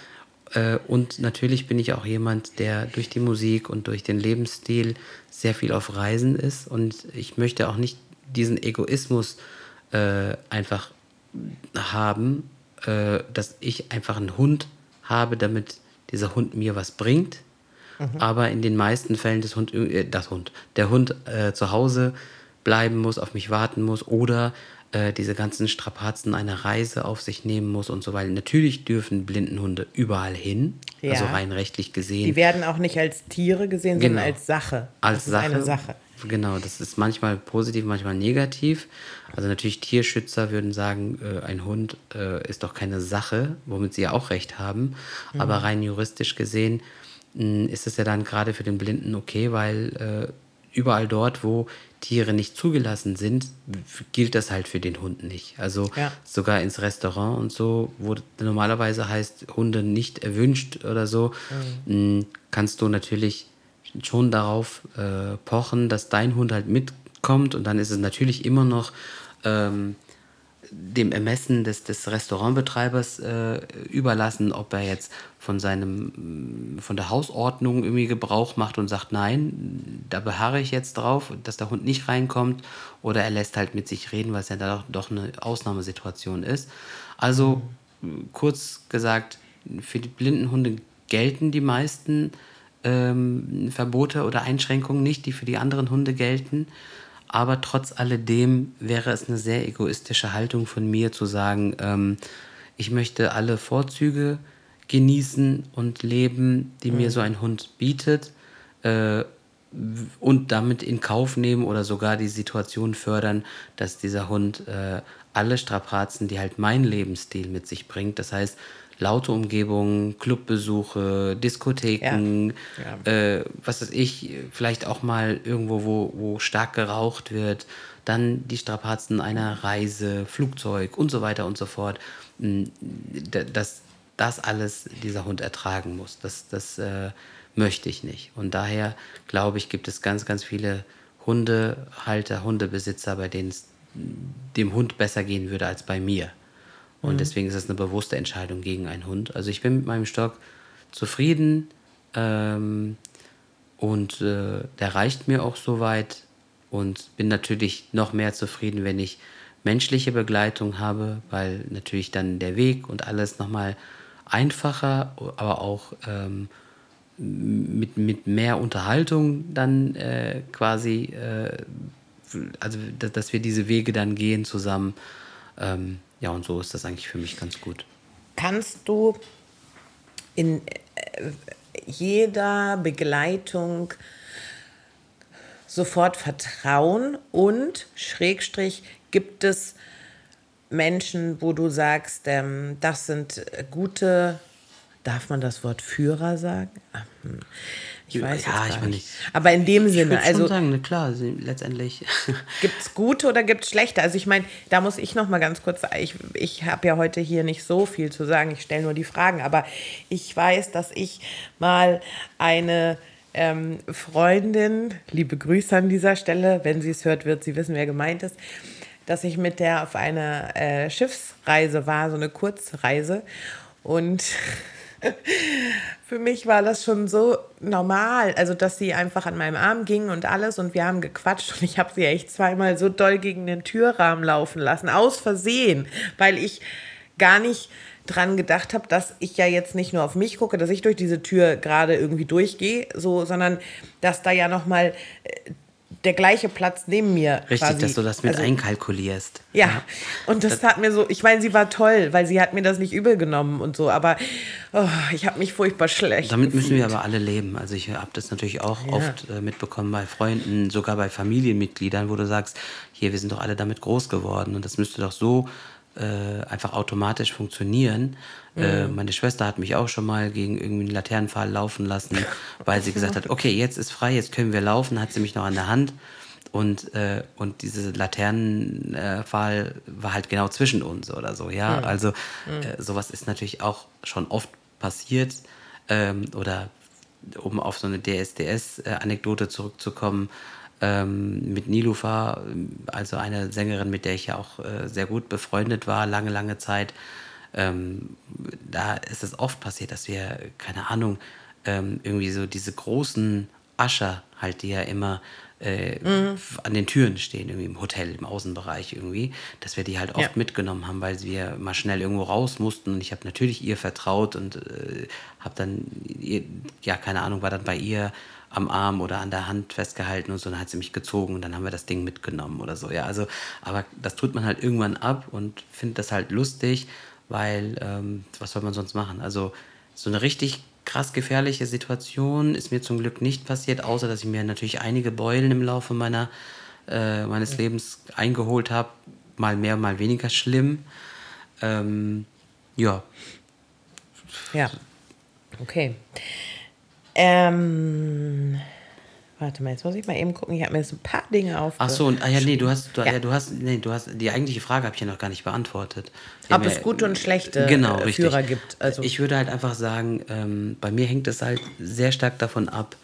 äh, und natürlich bin ich auch jemand, der durch die Musik und durch den Lebensstil sehr viel auf Reisen ist und ich möchte auch nicht diesen Egoismus äh, einfach haben, äh, dass ich einfach einen Hund habe, damit dieser Hund mir was bringt Mhm. Aber in den meisten Fällen das Hund, äh, das Hund, der Hund äh, zu Hause bleiben muss, auf mich warten muss oder äh, diese ganzen Strapazen einer Reise auf sich nehmen muss und so weiter. Natürlich dürfen Blindenhunde überall hin, ja. also rein rechtlich gesehen. Die werden auch nicht als Tiere gesehen, genau. sondern als Sache. Als das Sache. eine Sache. Genau, das ist manchmal positiv, manchmal negativ. Also natürlich Tierschützer würden sagen, äh, ein Hund äh, ist doch keine Sache, womit sie ja auch recht haben. Mhm. Aber rein juristisch gesehen ist es ja dann gerade für den Blinden okay, weil äh, überall dort, wo Tiere nicht zugelassen sind, gilt das halt für den Hund nicht. Also ja. sogar ins Restaurant und so, wo normalerweise heißt Hunde nicht erwünscht oder so, mhm. kannst du natürlich schon darauf äh, pochen, dass dein Hund halt mitkommt und dann ist es natürlich immer noch ähm, dem Ermessen des, des Restaurantbetreibers äh, überlassen, ob er jetzt von seinem von der Hausordnung irgendwie Gebrauch macht und sagt, nein, da beharre ich jetzt drauf, dass der Hund nicht reinkommt, oder er lässt halt mit sich reden, es ja da doch, doch eine Ausnahmesituation ist. Also kurz gesagt, für die blinden Hunde gelten die meisten ähm, Verbote oder Einschränkungen nicht, die für die anderen Hunde gelten. Aber trotz alledem wäre es eine sehr egoistische Haltung von mir zu sagen, ähm, ich möchte alle Vorzüge genießen und leben, die mhm. mir so ein Hund bietet. Äh, und damit in Kauf nehmen oder sogar die Situation fördern, dass dieser Hund äh, alle Strapazen, die halt mein Lebensstil mit sich bringt, das heißt laute Umgebungen, Clubbesuche, Diskotheken, ja. Ja. Äh, was weiß ich, vielleicht auch mal irgendwo, wo, wo stark geraucht wird, dann die Strapazen einer Reise, Flugzeug und so weiter und so fort, dass das alles dieser Hund ertragen muss. Das, das äh, möchte ich nicht. Und daher glaube ich, gibt es ganz, ganz viele Hundehalter, Hundebesitzer, bei denen es dem Hund besser gehen würde als bei mir. Und mhm. deswegen ist es eine bewusste Entscheidung gegen einen Hund. Also ich bin mit meinem Stock zufrieden ähm, und äh, der reicht mir auch soweit und bin natürlich noch mehr zufrieden, wenn ich menschliche Begleitung habe, weil natürlich dann der Weg und alles nochmal einfacher, aber auch ähm, mit, mit mehr Unterhaltung dann äh, quasi, äh, also dass wir diese Wege dann gehen zusammen. Ähm, ja, und so ist das eigentlich für mich ganz gut. Kannst du in äh, jeder Begleitung sofort vertrauen und Schrägstrich gibt es Menschen, wo du sagst, ähm, das sind gute, darf man das Wort Führer sagen? Hm. Ich weiß ja, ich meine, Aber in dem Sinne, ich also. Sagen, ne, klar, letztendlich. Gibt es gute oder gibt es schlechte? Also, ich meine, da muss ich noch mal ganz kurz. Ich, ich habe ja heute hier nicht so viel zu sagen. Ich stelle nur die Fragen. Aber ich weiß, dass ich mal eine ähm, Freundin, liebe Grüße an dieser Stelle, wenn sie es hört, wird sie wissen, wer gemeint ist, dass ich mit der auf einer äh, Schiffsreise war, so eine Kurzreise. Und für mich war das schon so normal, also dass sie einfach an meinem Arm ging und alles und wir haben gequatscht und ich habe sie echt zweimal so doll gegen den Türrahmen laufen lassen, aus Versehen, weil ich gar nicht dran gedacht habe, dass ich ja jetzt nicht nur auf mich gucke, dass ich durch diese Tür gerade irgendwie durchgehe, so, sondern dass da ja noch mal äh, der gleiche Platz neben mir. Richtig, quasi. dass du das mit also, einkalkulierst. Ja. ja. und das, das hat mir so, ich meine, sie war toll, weil sie hat mir das nicht übel genommen und so, aber oh, ich habe mich furchtbar schlecht. Damit gefühlt. müssen wir aber alle leben. Also ich habe das natürlich auch ja. oft äh, mitbekommen bei Freunden, sogar bei Familienmitgliedern, wo du sagst, hier, wir sind doch alle damit groß geworden und das müsste doch so äh, einfach automatisch funktionieren. Äh, Mhm. meine Schwester hat mich auch schon mal gegen irgendwie einen Laternenpfahl laufen lassen, weil sie gesagt hat, okay, jetzt ist frei, jetzt können wir laufen, hat sie mich noch an der Hand. Und, äh, und diese Laternenpfahl war halt genau zwischen uns oder so, ja. Mhm. Also äh, sowas ist natürlich auch schon oft passiert. Ähm, oder um auf so eine DSDS-Anekdote zurückzukommen, ähm, mit Nilufa, also eine Sängerin, mit der ich ja auch äh, sehr gut befreundet war, lange, lange Zeit. Ähm, da ist es oft passiert, dass wir, keine Ahnung, ähm, irgendwie so diese großen Ascher halt, die ja immer äh, f- an den Türen stehen, irgendwie im Hotel, im Außenbereich irgendwie, dass wir die halt oft Ja. mitgenommen haben, weil wir mal schnell irgendwo raus mussten. Und ich habe natürlich ihr vertraut und äh, habe dann, ihr, ja, keine Ahnung, war dann bei ihr am Arm oder an der Hand festgehalten und so, dann hat sie mich gezogen und dann haben wir das Ding mitgenommen oder so, ja, also, aber das tut man halt irgendwann ab und findet das halt lustig, weil, ähm, was soll man sonst machen? Also, so eine richtig krass gefährliche Situation ist mir zum Glück nicht passiert, außer dass ich mir natürlich einige Beulen im Laufe meiner, äh, meines Lebens eingeholt habe. Mal mehr, mal weniger schlimm. Ähm, ja, Ja. Okay. Ähm, warte mal, jetzt muss ich mal eben gucken. Ich habe mir jetzt ein paar Dinge auf. Ach so, und, ah ja, nee, du hast, du, ja. Ja. du hast, nee, du hast, die eigentliche Frage habe ich ja noch gar nicht beantwortet. Die Ob es ja- gute und schlechte, genau, äh, richtig. Führer gibt, also- Ich würde halt einfach sagen, ähm, bei mir hängt es halt sehr stark davon ab,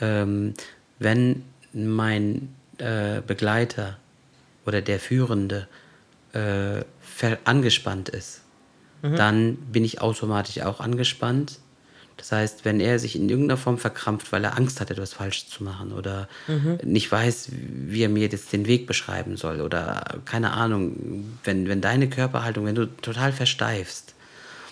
ähm, wenn mein äh, Begleiter oder der Führende äh, angespannt ist, Mhm. dann bin ich automatisch auch angespannt. Das heißt, wenn er sich in irgendeiner Form verkrampft, weil er Angst hat, etwas falsch zu machen oder Mhm. nicht weiß, wie er mir jetzt den Weg beschreiben soll oder keine Ahnung, wenn, wenn deine Körperhaltung, wenn du total versteifst,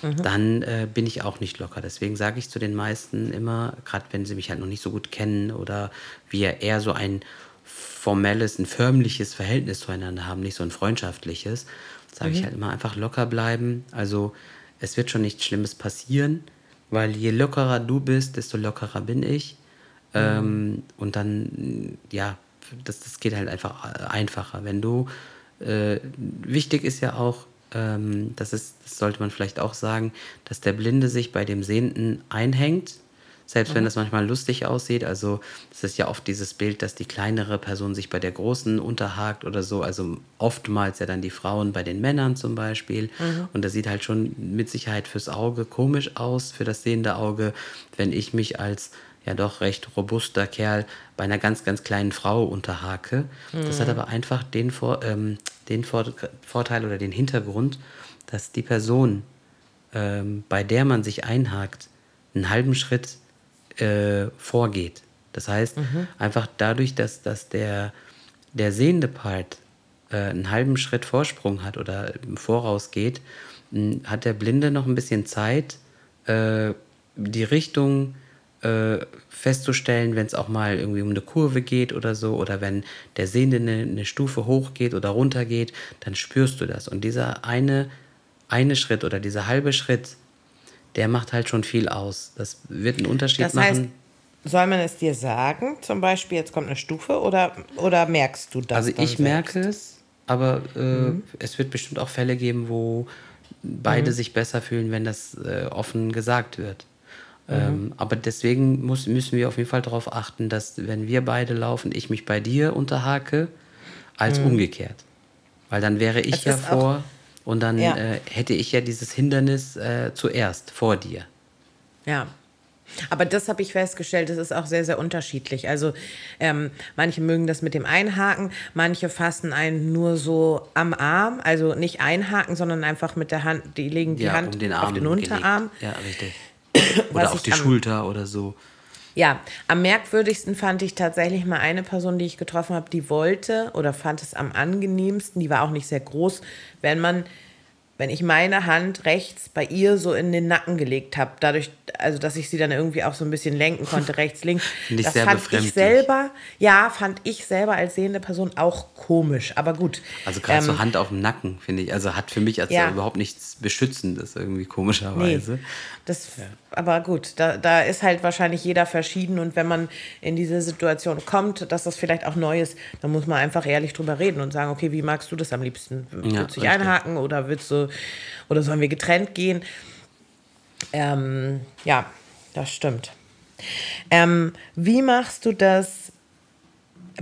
Mhm. dann äh, bin ich auch nicht locker. Deswegen sage ich zu den meisten immer, gerade wenn sie mich halt noch nicht so gut kennen oder wir eher so ein formelles, ein förmliches Verhältnis zueinander haben, nicht so ein freundschaftliches, sage ich halt immer einfach locker bleiben. Also es wird schon nichts Schlimmes passieren, weil je lockerer du bist, desto lockerer bin ich. Ähm, und dann, ja, das, das geht halt einfach äh, einfacher. Wenn du, äh, wichtig ist ja auch, ähm, das, ist, das sollte man vielleicht auch sagen, dass der Blinde sich bei dem Sehenden einhängt, selbst wenn das manchmal lustig aussieht. Also es ist ja oft dieses Bild, dass die kleinere Person sich bei der großen unterhakt oder so. Also oftmals ja dann die Frauen bei den Männern zum Beispiel. Und das sieht halt schon mit Sicherheit fürs Auge komisch aus, für das sehende Auge, wenn ich mich als ja doch recht robuster Kerl bei einer ganz, ganz kleinen Frau unterhake. Das hat aber einfach den, Vor ähm, den Vor Vorteil oder den Hintergrund, dass die Person, ähm, bei der man sich einhakt, einen halben Schritt äh, vorgeht. Das heißt, einfach dadurch, dass, dass der, der sehende Part äh, einen halben Schritt Vorsprung hat oder im Voraus geht, mh, hat der Blinde noch ein bisschen Zeit, äh, die Richtung äh, festzustellen, wenn es auch mal irgendwie um eine Kurve geht oder so, oder wenn der Sehende eine, eine Stufe hochgeht oder runter geht, dann spürst du das. Und dieser eine, eine Schritt oder dieser halbe Schritt, der macht halt schon viel aus. Das wird einen Unterschied Das heißt, machen. soll man es dir sagen? Zum Beispiel, jetzt kommt eine Stufe oder, oder merkst du das? Also ich selbst? Mhm. merke es, aber äh, es wird bestimmt auch Fälle geben, wo beide sich besser fühlen, wenn das äh, offen gesagt wird. Mhm. Ähm, aber deswegen muss, müssen wir auf jeden Fall darauf achten, dass wenn wir beide laufen, ich mich bei dir unterhake, als umgekehrt. Weil dann wäre ich Mhm. Es ja vor und dann Ja. äh, hätte ich ja dieses Hindernis äh, zuerst vor dir. Ja. Aber das habe ich festgestellt, das ist auch sehr, sehr unterschiedlich. Also ähm, manche mögen das mit dem Einhaken, manche fassen einen nur so am Arm, also nicht einhaken, sondern einfach mit der Hand, die legen die ja, Hand um den auf den Unterarm. Gelegt. Ja, richtig. Oder auf die Schulter oder so. Ja, am merkwürdigsten fand ich tatsächlich mal eine Person, die ich getroffen habe, die wollte oder fand es am angenehmsten, die war auch nicht sehr groß, wenn man, wenn ich meine Hand rechts bei ihr so in den Nacken gelegt habe, dadurch, also dass ich sie dann irgendwie auch so ein bisschen lenken konnte, rechts, links. Ich das fand ich selber, ja, fand ich selber als sehende Person auch komisch, aber gut. Also gerade Ähm, so Hand auf dem Nacken, finde ich. Also hat für mich als Ja. überhaupt nichts Beschützendes irgendwie komischerweise. Nee, das aber gut, da, da ist halt wahrscheinlich jeder verschieden und wenn man in diese Situation kommt, dass das vielleicht auch neu ist, dann muss man einfach ehrlich drüber reden und sagen, okay, wie magst du das am liebsten? Willst Ja, du dich richtig. einhaken oder willst du, oder sollen wir getrennt gehen? Ähm, ja, das stimmt. Ähm, wie machst du das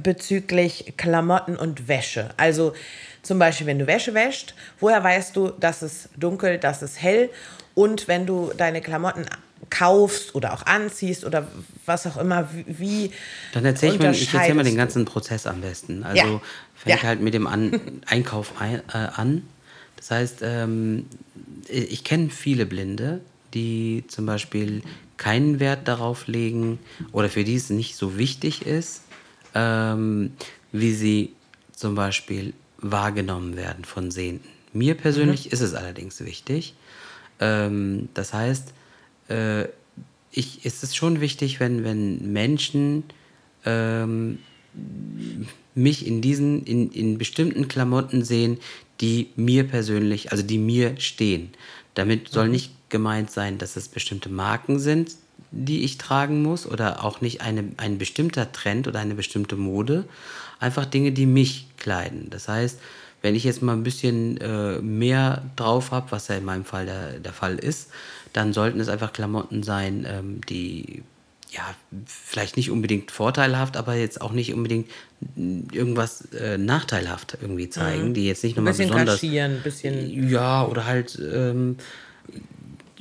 bezüglich Klamotten und Wäsche? Also zum Beispiel, wenn du Wäsche wäscht, woher weißt du, dass es dunkel, dass es hell? Und wenn du deine Klamotten kaufst oder auch anziehst oder was auch immer, wie- Dann erzähl ich mal, ich erzähl mal den ganzen Prozess am besten. Also Ja. fängt Ja. halt mit dem an Einkauf ein, äh, an. Das heißt, ähm, ich kenne viele Blinde, die zum Beispiel keinen Wert darauf legen oder für die es nicht so wichtig ist, ähm, wie sie zum Beispiel wahrgenommen werden von Sehenden. Mir persönlich ist es allerdings wichtig. Ähm, das heißt, äh, ich, es ist schon wichtig, wenn, wenn Menschen ähm, mich in diesen, in, in bestimmten Klamotten sehen, die mir persönlich, also die mir stehen. Damit soll nicht gemeint sein, dass es bestimmte Marken sind, die ich tragen muss oder auch nicht eine, ein bestimmter Trend oder eine bestimmte Mode. Einfach Dinge, die mich kleiden. Das heißt, wenn ich jetzt mal ein bisschen äh, mehr drauf habe, was ja in meinem Fall der, der Fall ist, dann sollten es einfach Klamotten sein, ähm, die ja, vielleicht nicht unbedingt vorteilhaft, aber jetzt auch nicht unbedingt mm, irgendwas äh, nachteilhaft irgendwie zeigen, die jetzt nicht ein nochmal bisschen besonders. kaschieren, ein bisschen Ja, oder halt ähm,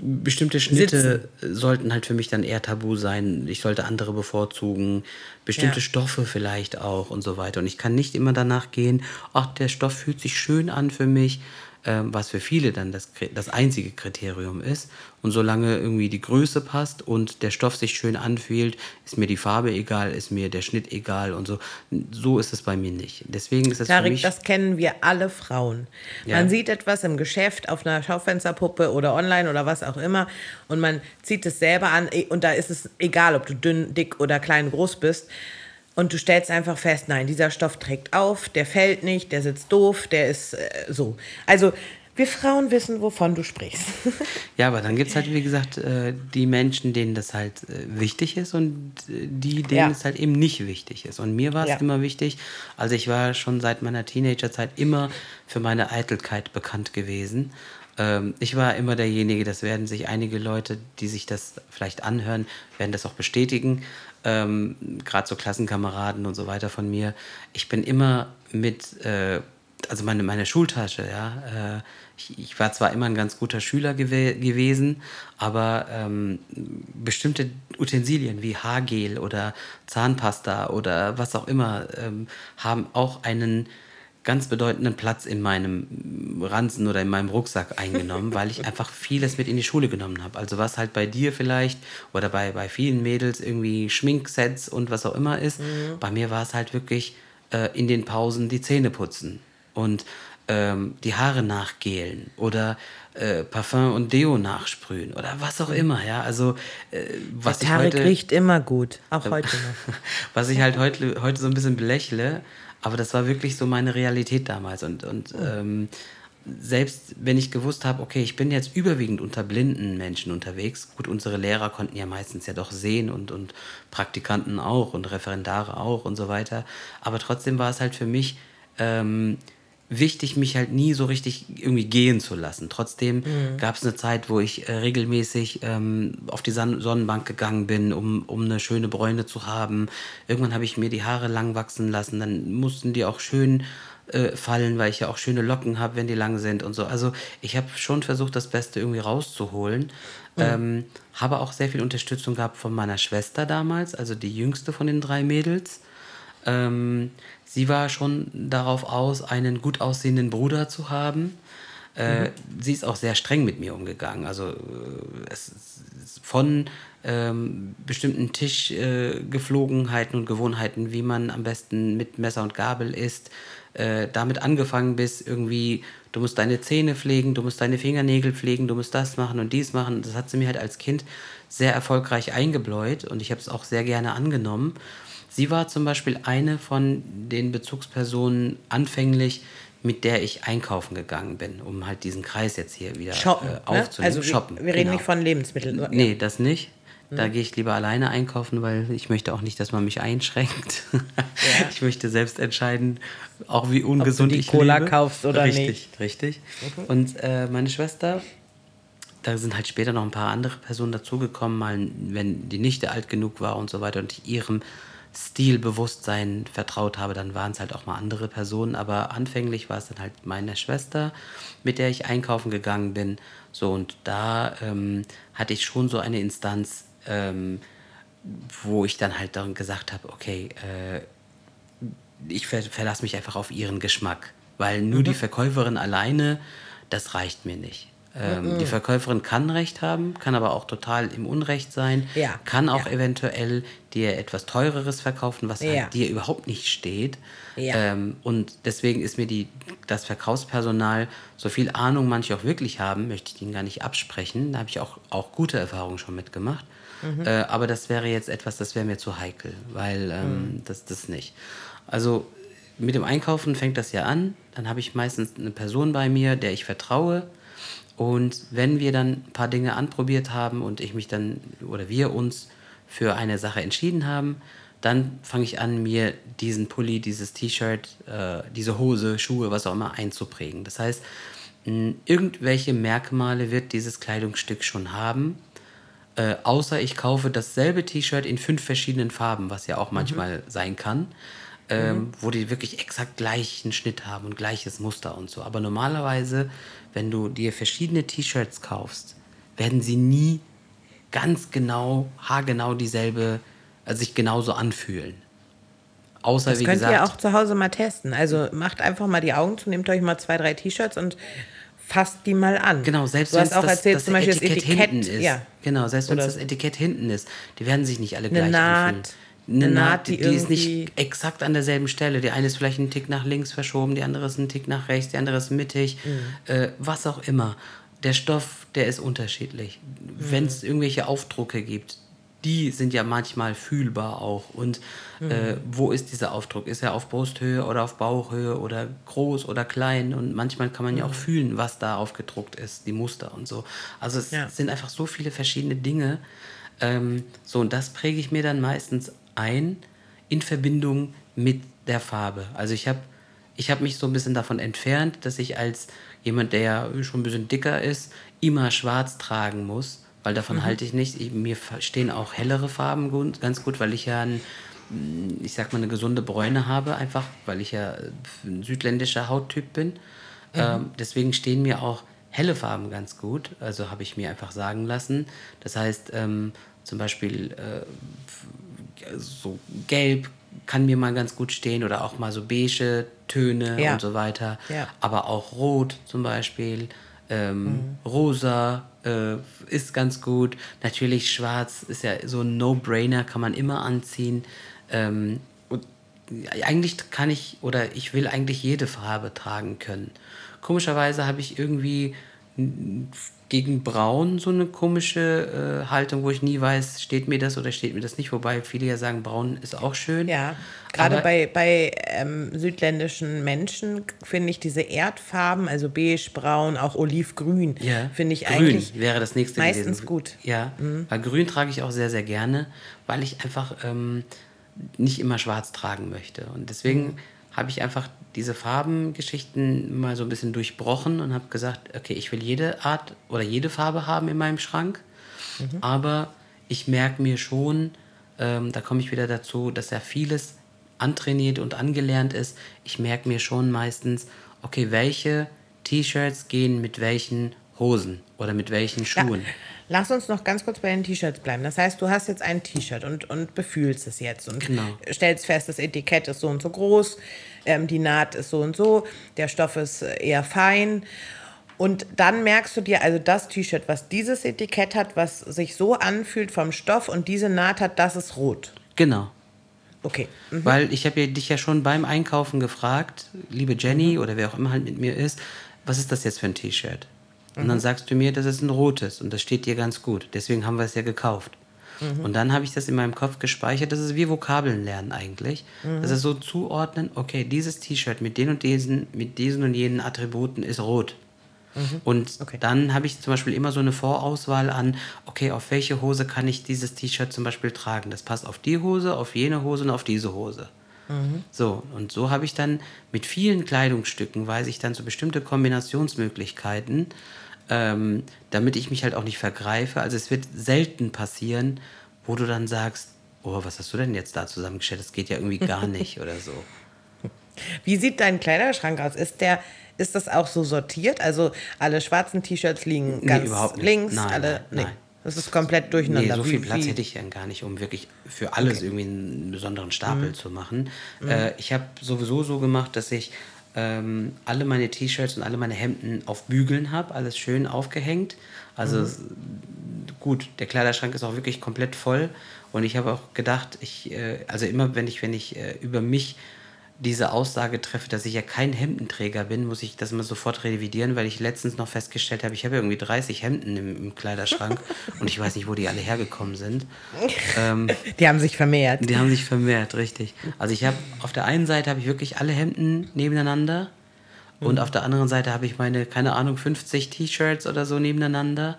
bestimmte Schnitte sollten halt für mich dann eher tabu sein. Ich sollte andere bevorzugen, bestimmte Ja. Stoffe vielleicht auch und so weiter. Und ich kann nicht immer danach gehen, ach, der Stoff fühlt sich schön an für mich, was für viele dann das, das einzige Kriterium ist. Und solange irgendwie die Größe passt und der Stoff sich schön anfühlt, ist mir die Farbe egal, ist mir der Schnitt egal und so. So ist es bei mir nicht. Deswegen ist es für Tarik, mich... das kennen wir alle Frauen. Ja. Man sieht etwas im Geschäft auf einer Schaufensterpuppe oder online oder was auch immer und man zieht es selber an eh, und da ist es egal, ob du dünn, dick oder klein, groß bist. Und du stellst einfach fest, nein, dieser Stoff trägt auf, der fällt nicht, der sitzt doof, der ist äh, so. Also wir Frauen wissen, wovon du sprichst. Ja, aber dann gibt es halt, wie gesagt, äh, die Menschen, denen das halt äh, wichtig ist und äh, die, denen Ja. es halt eben nicht wichtig ist. Und mir war es Ja. immer wichtig, also ich war schon seit meiner Teenagerzeit immer für meine Eitelkeit bekannt gewesen. Ähm, ich war immer derjenige, das werden sich einige Leute, die sich das vielleicht anhören, werden das auch bestätigen. Ähm, Gerade so Klassenkameraden und so weiter von mir. Ich bin immer mit äh, also meine, meine Schultasche, ja. Äh, ich, ich war zwar immer ein ganz guter Schüler gewe gewesen, aber ähm, bestimmte Utensilien wie Haargel oder Zahnpasta oder was auch immer ähm, haben auch einen ganz bedeutenden Platz in meinem Ranzen oder in meinem Rucksack eingenommen, weil ich einfach vieles mit in die Schule genommen habe. Also was halt bei dir vielleicht oder bei, bei vielen Mädels irgendwie Schminksets und was auch immer ist, bei mir war es halt wirklich äh, in den Pausen die Zähne putzen und ähm, die Haare nachgelen oder äh, Parfum und Deo nachsprühen oder was auch immer, ja. Also äh, was ich Tarek heute riecht immer gut, auch heute noch. was ich halt heute, heute so ein bisschen belächle, aber das war wirklich so meine Realität damals. Und, und ähm, selbst wenn ich gewusst habe, okay, ich bin jetzt überwiegend unter blinden Menschen unterwegs, gut, unsere Lehrer konnten ja meistens ja doch sehen und, und Praktikanten auch und Referendare auch und so weiter, aber trotzdem war es halt für mich ähm, wichtig, mich halt nie so richtig irgendwie gehen zu lassen. Trotzdem gab es eine Zeit, wo ich äh, regelmäßig ähm, auf die Son Sonnenbank gegangen bin, um, um eine schöne Bräune zu haben. Irgendwann habe ich mir die Haare lang wachsen lassen, dann mussten die auch schön äh, fallen, weil ich ja auch schöne Locken habe, wenn die lang sind und so. Also ich habe schon versucht, das Beste irgendwie rauszuholen. Ähm, habe auch sehr viel Unterstützung gehabt von meiner Schwester damals, also die jüngste von den drei Mädels. Ähm, sie war schon darauf aus, einen gut aussehenden Bruder zu haben. Äh, Sie ist auch sehr streng mit mir umgegangen. Also äh, es von ähm, bestimmten Tischgeflogenheiten äh, und Gewohnheiten, wie man am besten mit Messer und Gabel isst, äh, damit angefangen bis irgendwie, du musst deine Zähne pflegen, du musst deine Fingernägel pflegen, du musst das machen und dies machen. Das hat sie mir halt als Kind sehr erfolgreich eingebläut und ich habe es auch sehr gerne angenommen. Sie war zum Beispiel eine von den Bezugspersonen anfänglich, mit der ich einkaufen gegangen bin, um halt diesen Kreis jetzt hier wieder Shoppen, äh, ne? aufzunehmen. Also wir, Shoppen, wir reden genau. nicht von Lebensmitteln. Nee, das nicht. Da gehe ich lieber alleine einkaufen, weil ich möchte auch nicht, dass man mich einschränkt. Ich möchte selbst entscheiden, auch wie ungesund die ich Cola lebe. kaufst oder richtig, nicht. Richtig, Und äh, meine Schwester, da sind halt später noch ein paar andere Personen dazugekommen, mal wenn die Nichte alt genug war und so weiter und ich ihrem Stilbewusstsein vertraut habe, dann waren es halt auch mal andere Personen. Aber anfänglich war es dann halt meine Schwester, mit der ich einkaufen gegangen bin. So, und da ähm, hatte ich schon so eine Instanz, ähm, wo ich dann halt dann gesagt habe, okay, äh, ich ver verlasse mich einfach auf ihren Geschmack. Weil nur Mhm. die Verkäuferin alleine, das reicht mir nicht. Ähm, Mhm. Die Verkäuferin kann Recht haben, kann aber auch total im Unrecht sein, Ja, kann auch ja. eventuell dir etwas Teureres verkaufen, was Ja. halt dir überhaupt nicht steht. Ähm, und deswegen ist mir die, das Verkaufspersonal, so viel Ahnung manche auch wirklich haben, möchte ich ihnen gar nicht absprechen. Da habe ich auch, auch gute Erfahrungen schon mitgemacht. Mhm. Äh, aber das wäre jetzt etwas, das wäre mir zu heikel, weil ähm, Mhm. das, das nicht. Also mit dem Einkaufen fängt das ja an. Dann habe ich meistens eine Person bei mir, der ich vertraue. Und wenn wir dann ein paar Dinge anprobiert haben und ich mich dann oder wir uns für eine Sache entschieden haben, dann fange ich an, mir diesen Pulli, dieses T-Shirt, äh, diese Hose, Schuhe, was auch immer einzuprägen. Das heißt, irgendwelche Merkmale wird dieses Kleidungsstück schon haben, äh, außer ich kaufe dasselbe T-Shirt in fünf verschiedenen Farben, was ja auch manchmal sein kann, ähm, wo die wirklich exakt gleichen Schnitt haben und gleiches Muster und so. Aber normalerweise, wenn du dir verschiedene T-Shirts kaufst, werden sie nie ganz genau, haargenau dieselbe, also sich genauso anfühlen. Außer, Das wie könnt gesagt, ihr auch zu Hause mal testen. Also macht einfach mal die Augen zu, nehmt euch mal zwei, drei T-Shirts und fasst die mal an. Genau, selbst wenn auch das, erzählt, das Beispiel Etikett, das Etikett hinten ist. Ja. Genau, selbst wenn das Etikett hinten ist, die werden sich nicht alle gleich Naht. anfühlen. Eine Naht, die die, ist nicht exakt an derselben Stelle. Die eine ist vielleicht einen Tick nach links verschoben, die andere ist einen Tick nach rechts, die andere ist mittig, Mhm. äh, was auch immer. Der Stoff, der ist unterschiedlich. Wenn Mhm. es irgendwelche Aufdrucke gibt, die sind ja manchmal fühlbar auch. Und äh, Mhm. wo ist dieser Aufdruck? Ist er auf Brusthöhe oder auf Bauchhöhe oder groß oder klein? Und manchmal kann man ja Mhm. auch fühlen, was da aufgedruckt ist, die Muster und so. Also es Ja. sind einfach so viele verschiedene Dinge. Ähm, so, und das präge ich mir dann meistens ein in Verbindung mit der Farbe. Also ich habe ich hab mich so ein bisschen davon entfernt, dass ich als jemand, der schon ein bisschen dicker ist, immer schwarz tragen muss, weil davon Mhm. halte ich nicht. Ich, mir stehen auch hellere Farben gut, ganz gut, weil ich ja ein, ich sag mal, eine gesunde Bräune habe, einfach weil ich ja ein südländischer Hauttyp bin. Ähm, deswegen stehen mir auch helle Farben ganz gut. Also habe ich mir einfach sagen lassen. Das heißt, ähm, zum Beispiel äh, so gelb kann mir mal ganz gut stehen oder auch mal so beige Töne Ja. und so weiter. Ja. Aber auch rot zum Beispiel, ähm, Mhm. rosa äh, ist ganz gut. Natürlich schwarz ist ja so ein No-Brainer, kann man immer anziehen. Ähm, und eigentlich kann ich oder ich will eigentlich jede Farbe tragen können. Komischerweise habe ich irgendwie gegen Braun so eine komische äh, Haltung, wo ich nie weiß, steht mir das oder steht mir das nicht. Wobei viele ja sagen, Braun ist auch schön. Ja, gerade bei, bei ähm, südländischen Menschen finde ich diese Erdfarben, also beige, braun, auch olivgrün, Ja, finde ich grün eigentlich wäre das nächste meistens gewesen. gut. Mhm. Ja, weil grün trage ich auch sehr, sehr gerne, weil ich einfach ähm, nicht immer schwarz tragen möchte. Und deswegen Mhm. habe ich einfach diese Farbengeschichten mal so ein bisschen durchbrochen und habe gesagt, okay, ich will jede Art oder jede Farbe haben in meinem Schrank, Mhm. aber ich merke mir schon, ähm, da komme ich wieder dazu, dass ja vieles antrainiert und angelernt ist. Ich merke mir schon meistens, okay, welche T-Shirts gehen mit welchen Hosen oder mit welchen Ja, Schuhen. lass uns noch ganz kurz bei den T-Shirts bleiben. Das heißt, du hast jetzt ein T-Shirt und, und befühlst es jetzt und Genau. stellst fest, das Etikett ist so und so groß, ähm, die Naht ist so und so, der Stoff ist äh, eher fein. Und dann merkst du dir, also das T-Shirt, was dieses Etikett hat, was sich so anfühlt vom Stoff und diese Naht hat, das ist rot. Genau. Okay. Mhm. Weil ich habe ja, dich ja schon beim Einkaufen gefragt, liebe Jenny oder wer auch immer halt mit mir ist, was ist das jetzt für ein T-Shirt? Und dann sagst du mir, das ist ein rotes und das steht dir ganz gut. Deswegen haben wir es ja gekauft. Und dann habe ich das in meinem Kopf gespeichert. Das ist wie Vokabeln lernen eigentlich. Das ist so zuordnen, okay, dieses T-Shirt mit den und diesen, mit diesen und jenen Attributen ist rot. Und Okay. dann habe ich zum Beispiel immer so eine Vorauswahl an, okay, auf welche Hose kann ich dieses T-Shirt zum Beispiel tragen? Das passt auf die Hose, auf jene Hose und auf diese Hose. So, und so habe ich dann mit vielen Kleidungsstücken, weiß ich dann so bestimmte Kombinationsmöglichkeiten, ähm, damit ich mich halt auch nicht vergreife. Also es wird selten passieren, wo du dann sagst, oh, was hast du denn jetzt da zusammengestellt? Das geht ja irgendwie gar nicht oder so. Wie sieht dein Kleiderschrank aus? Ist der, ist das auch so sortiert? Also alle schwarzen T-Shirts liegen Nee, ganz überhaupt nicht. links, Nein, alle. nein, nee. nein. Das ist komplett durcheinander. Nee, so viel Wie- Platz wie- hätte ich dann gar nicht, um wirklich für alles irgendwie einen besonderen Stapel Mhm. zu machen. Äh, ich habe sowieso so gemacht, dass ich ähm, alle meine T-Shirts und alle meine Hemden auf Bügeln habe, alles schön aufgehängt. Also Mhm. gut, der Kleiderschrank ist auch wirklich komplett voll und ich habe auch gedacht, ich, äh, also immer wenn ich, wenn ich äh, über mich diese Aussage treffe, dass ich ja kein Hemdenträger bin, muss ich das mal sofort revidieren, weil ich letztens noch festgestellt habe, ich habe irgendwie 30 Hemden im, im Kleiderschrank und ich weiß nicht, wo die alle hergekommen sind. Ähm, Die haben sich vermehrt. die haben sich vermehrt, richtig. Also ich habe auf der einen Seite habe ich wirklich alle Hemden nebeneinander und auf der anderen Seite habe ich meine, keine Ahnung, 50 T-Shirts oder so nebeneinander.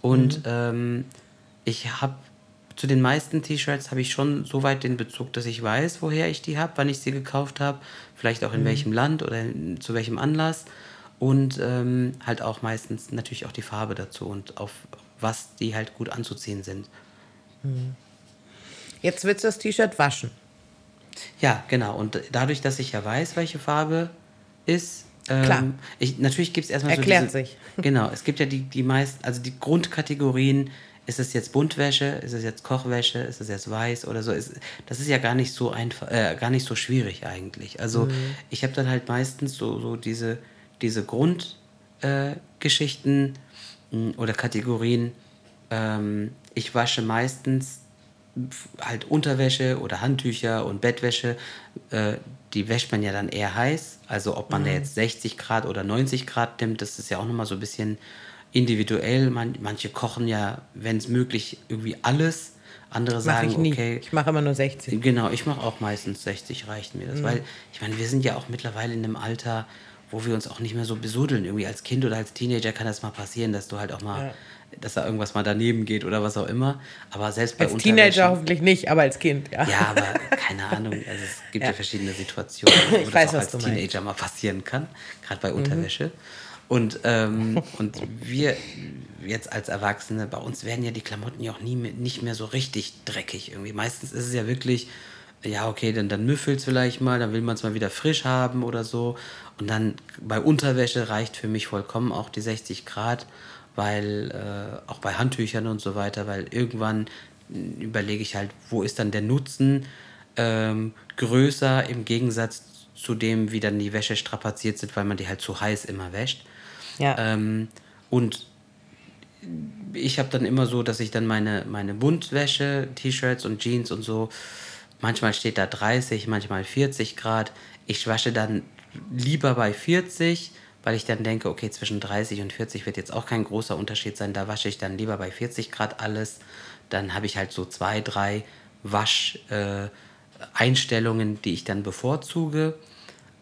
Und ähm, ich habe zu den meisten T-Shirts habe ich schon so weit den Bezug, dass ich weiß, woher ich die habe, wann ich sie gekauft habe, vielleicht auch in welchem Land oder in, zu welchem Anlass. Und ähm, halt auch meistens natürlich auch die Farbe dazu und auf was die halt gut anzuziehen sind. Jetzt willst du das T-Shirt waschen. Ja, genau. Und dadurch, dass ich ja weiß, welche Farbe ist, ähm, Klar. Ich, natürlich gibt es erstmal Erklärt so diese, sich. Genau, es gibt ja die, die meisten, also die Grundkategorien, ist es jetzt Buntwäsche, ist es jetzt Kochwäsche, ist es jetzt weiß oder so. Ist, das ist ja gar nicht so einfach, äh, gar nicht so schwierig eigentlich. Also Mhm. ich habe dann halt meistens so, so diese, diese Grundgeschichten äh, mh, oder Kategorien. Ähm, ich wasche meistens halt Unterwäsche oder Handtücher und Bettwäsche, äh, die wäscht man ja dann eher heiß. Also ob man da jetzt 60 Grad oder 90 Grad nimmt, das ist ja auch nochmal so ein bisschen individuell. Man, manche kochen ja, wenn es möglich, irgendwie alles. Andere Mache sagen, ich nie. okay, Ich mache immer nur 60. Genau, ich mache auch meistens 60, reicht mir das. Mhm. Weil, ich meine, wir sind ja auch mittlerweile in einem Alter, wo wir uns auch nicht mehr so besudeln. Irgendwie als Kind oder als Teenager kann das mal passieren, dass du halt auch mal, Ja. dass da irgendwas mal daneben geht oder was auch immer. Aber selbst bei Als Teenager hoffentlich nicht, aber als Kind, ja. Ja, aber keine Ahnung. Also es gibt ja, verschiedene Situationen, wo Ich das weiß, auch was als du meinst. Mhm. Teenager mal passieren kann, gerade bei Unterwäsche. Und, ähm, und wir jetzt als Erwachsene, bei uns werden ja die Klamotten ja auch nie mehr, nicht mehr so richtig dreckig irgendwie. Meistens ist es ja wirklich, ja, okay, dann, dann müffelt es vielleicht mal, dann will man es mal wieder frisch haben oder so. Und dann bei Unterwäsche reicht für mich vollkommen auch die 60 Grad, weil äh, auch bei Handtüchern und so weiter, weil irgendwann überlege ich halt, wo ist dann der Nutzen ähm, größer im Gegensatz zu dem, wie dann die Wäsche strapaziert sind, weil man die halt zu heiß immer wäscht. Ja. Ähm, und ich habe dann immer so, dass ich dann meine, meine Buntwäsche, T-Shirts und Jeans und so, manchmal steht da 30, manchmal 40 Grad. Ich wasche dann lieber bei 40, weil ich dann denke, okay, zwischen 30 und 40 wird jetzt auch kein großer Unterschied sein. Da wasche ich dann lieber bei 40 Grad alles. Dann habe ich halt so zwei, drei Wascheinstellungen, äh, die ich dann bevorzuge.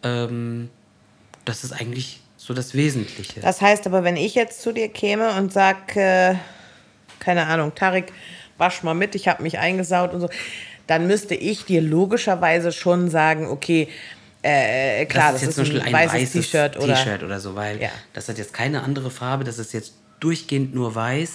Ähm, das ist eigentlich so das Wesentliche. Das heißt aber, wenn ich jetzt zu dir käme und sag, äh, keine Ahnung, Tarik, wasch mal mit, ich habe mich eingesaut und so, dann müsste ich dir logischerweise schon sagen, okay, äh, klar, das, jetzt ist, zum Beispiel ein ein weißes weißes T-Shirt oder, T-Shirt oder so, weil Ja. das hat jetzt keine andere Farbe, das ist jetzt durchgehend nur weiß.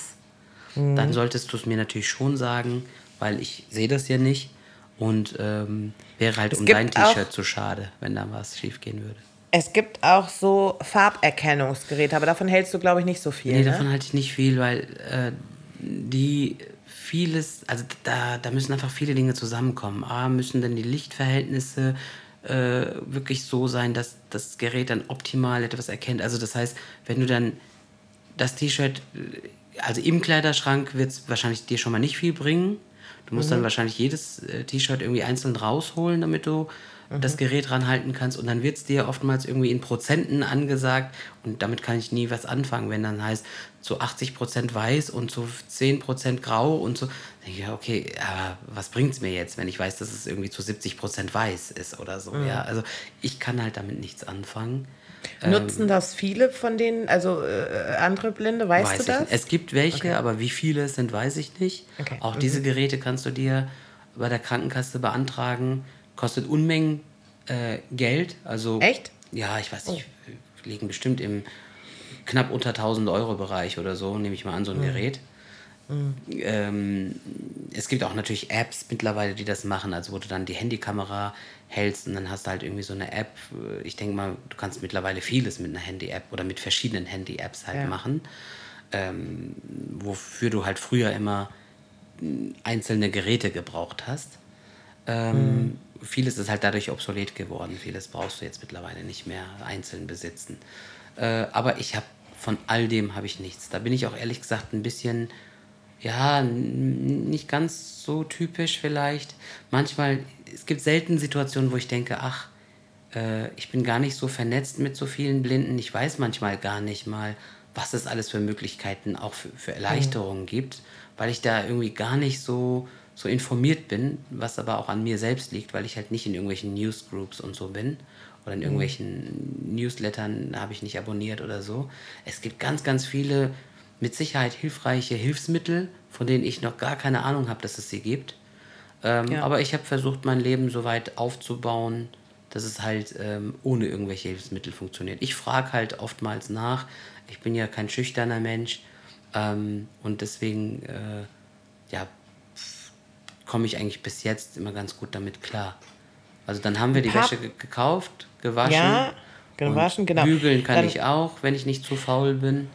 Mhm. Dann solltest du es mir natürlich schon sagen, weil ich sehe das ja nicht und ähm, wäre halt Es um dein T-Shirt zu schade, wenn da was schief gehen würde. Es gibt auch so Farberkennungsgeräte, aber davon hältst du, glaube ich, nicht so viel. Nee, ne? davon halte ich nicht viel, weil äh, die vieles, also da, da müssen einfach viele Dinge zusammenkommen. A, müssen dann die Lichtverhältnisse äh, wirklich so sein, dass das Gerät dann optimal etwas erkennt. Also das heißt, wenn du dann das T-Shirt, äh, also im Kleiderschrank wird es wahrscheinlich dir schon mal nicht viel bringen. Du musst dann wahrscheinlich jedes äh, T-Shirt irgendwie einzeln rausholen, damit du das Gerät ranhalten kannst und dann wird es dir oftmals irgendwie in Prozenten angesagt und damit kann ich nie was anfangen, wenn dann heißt zu 80% weiß und zu 10% grau und so. Ja, okay, aber was bringt es mir jetzt, wenn ich weiß, dass es irgendwie zu 70% weiß ist oder so. Ja, also ich kann halt damit nichts anfangen. Nutzen das viele von denen, also äh, andere Blinde, weißt Weiß du ich das? nicht. Es gibt welche, aber wie viele es sind, weiß ich nicht. Okay. Auch diese Geräte kannst du dir bei der Krankenkasse beantragen. Kostet Unmengen äh, Geld. Also, Echt? Oh. Ja, ich weiß nicht. Liegen bestimmt im knapp unter 1000 Euro Bereich oder so, nehme ich mal an, so ein Gerät. Ähm, es gibt auch natürlich Apps mittlerweile, die das machen, also wo du dann die Handykamera hältst und dann hast du halt irgendwie so eine App. Ich denke mal, du kannst mittlerweile vieles mit einer Handy-App oder mit verschiedenen Handy-Apps halt Ja. machen, ähm, wofür du halt früher immer mh, einzelne Geräte gebraucht hast. Ähm, Vieles ist halt dadurch obsolet geworden. Vieles brauchst du jetzt mittlerweile nicht mehr einzeln besitzen. Äh, aber ich habe von all dem habe ich nichts. Da bin ich auch ehrlich gesagt ein bisschen, ja, nicht ganz so typisch vielleicht. Manchmal, es gibt selten Situationen, wo ich denke, ach, äh, ich bin gar nicht so vernetzt mit so vielen Blinden. Ich weiß manchmal gar nicht mal, was es alles für Möglichkeiten auch für, für Erleichterungen gibt, weil ich da irgendwie gar nicht so, so informiert bin, was aber auch an mir selbst liegt, weil ich halt nicht in irgendwelchen Newsgroups und so bin oder in irgendwelchen Newslettern habe ich nicht abonniert oder so. Es gibt ganz, ganz viele mit Sicherheit hilfreiche Hilfsmittel, von denen ich noch gar keine Ahnung habe, dass es sie gibt. Ähm, Ja. Aber ich habe versucht, mein Leben so weit aufzubauen, dass es halt ähm, ohne irgendwelche Hilfsmittel funktioniert. Ich frage halt oftmals nach. Ich bin ja kein schüchterner Mensch ähm, und deswegen äh, ja, komme ich eigentlich bis jetzt immer ganz gut damit klar. Also dann haben wir die Pap- Wäsche ge gekauft, gewaschen. Ja, gewaschen, genau. Bügeln kann Dann- ich auch, wenn ich nicht zu faul bin.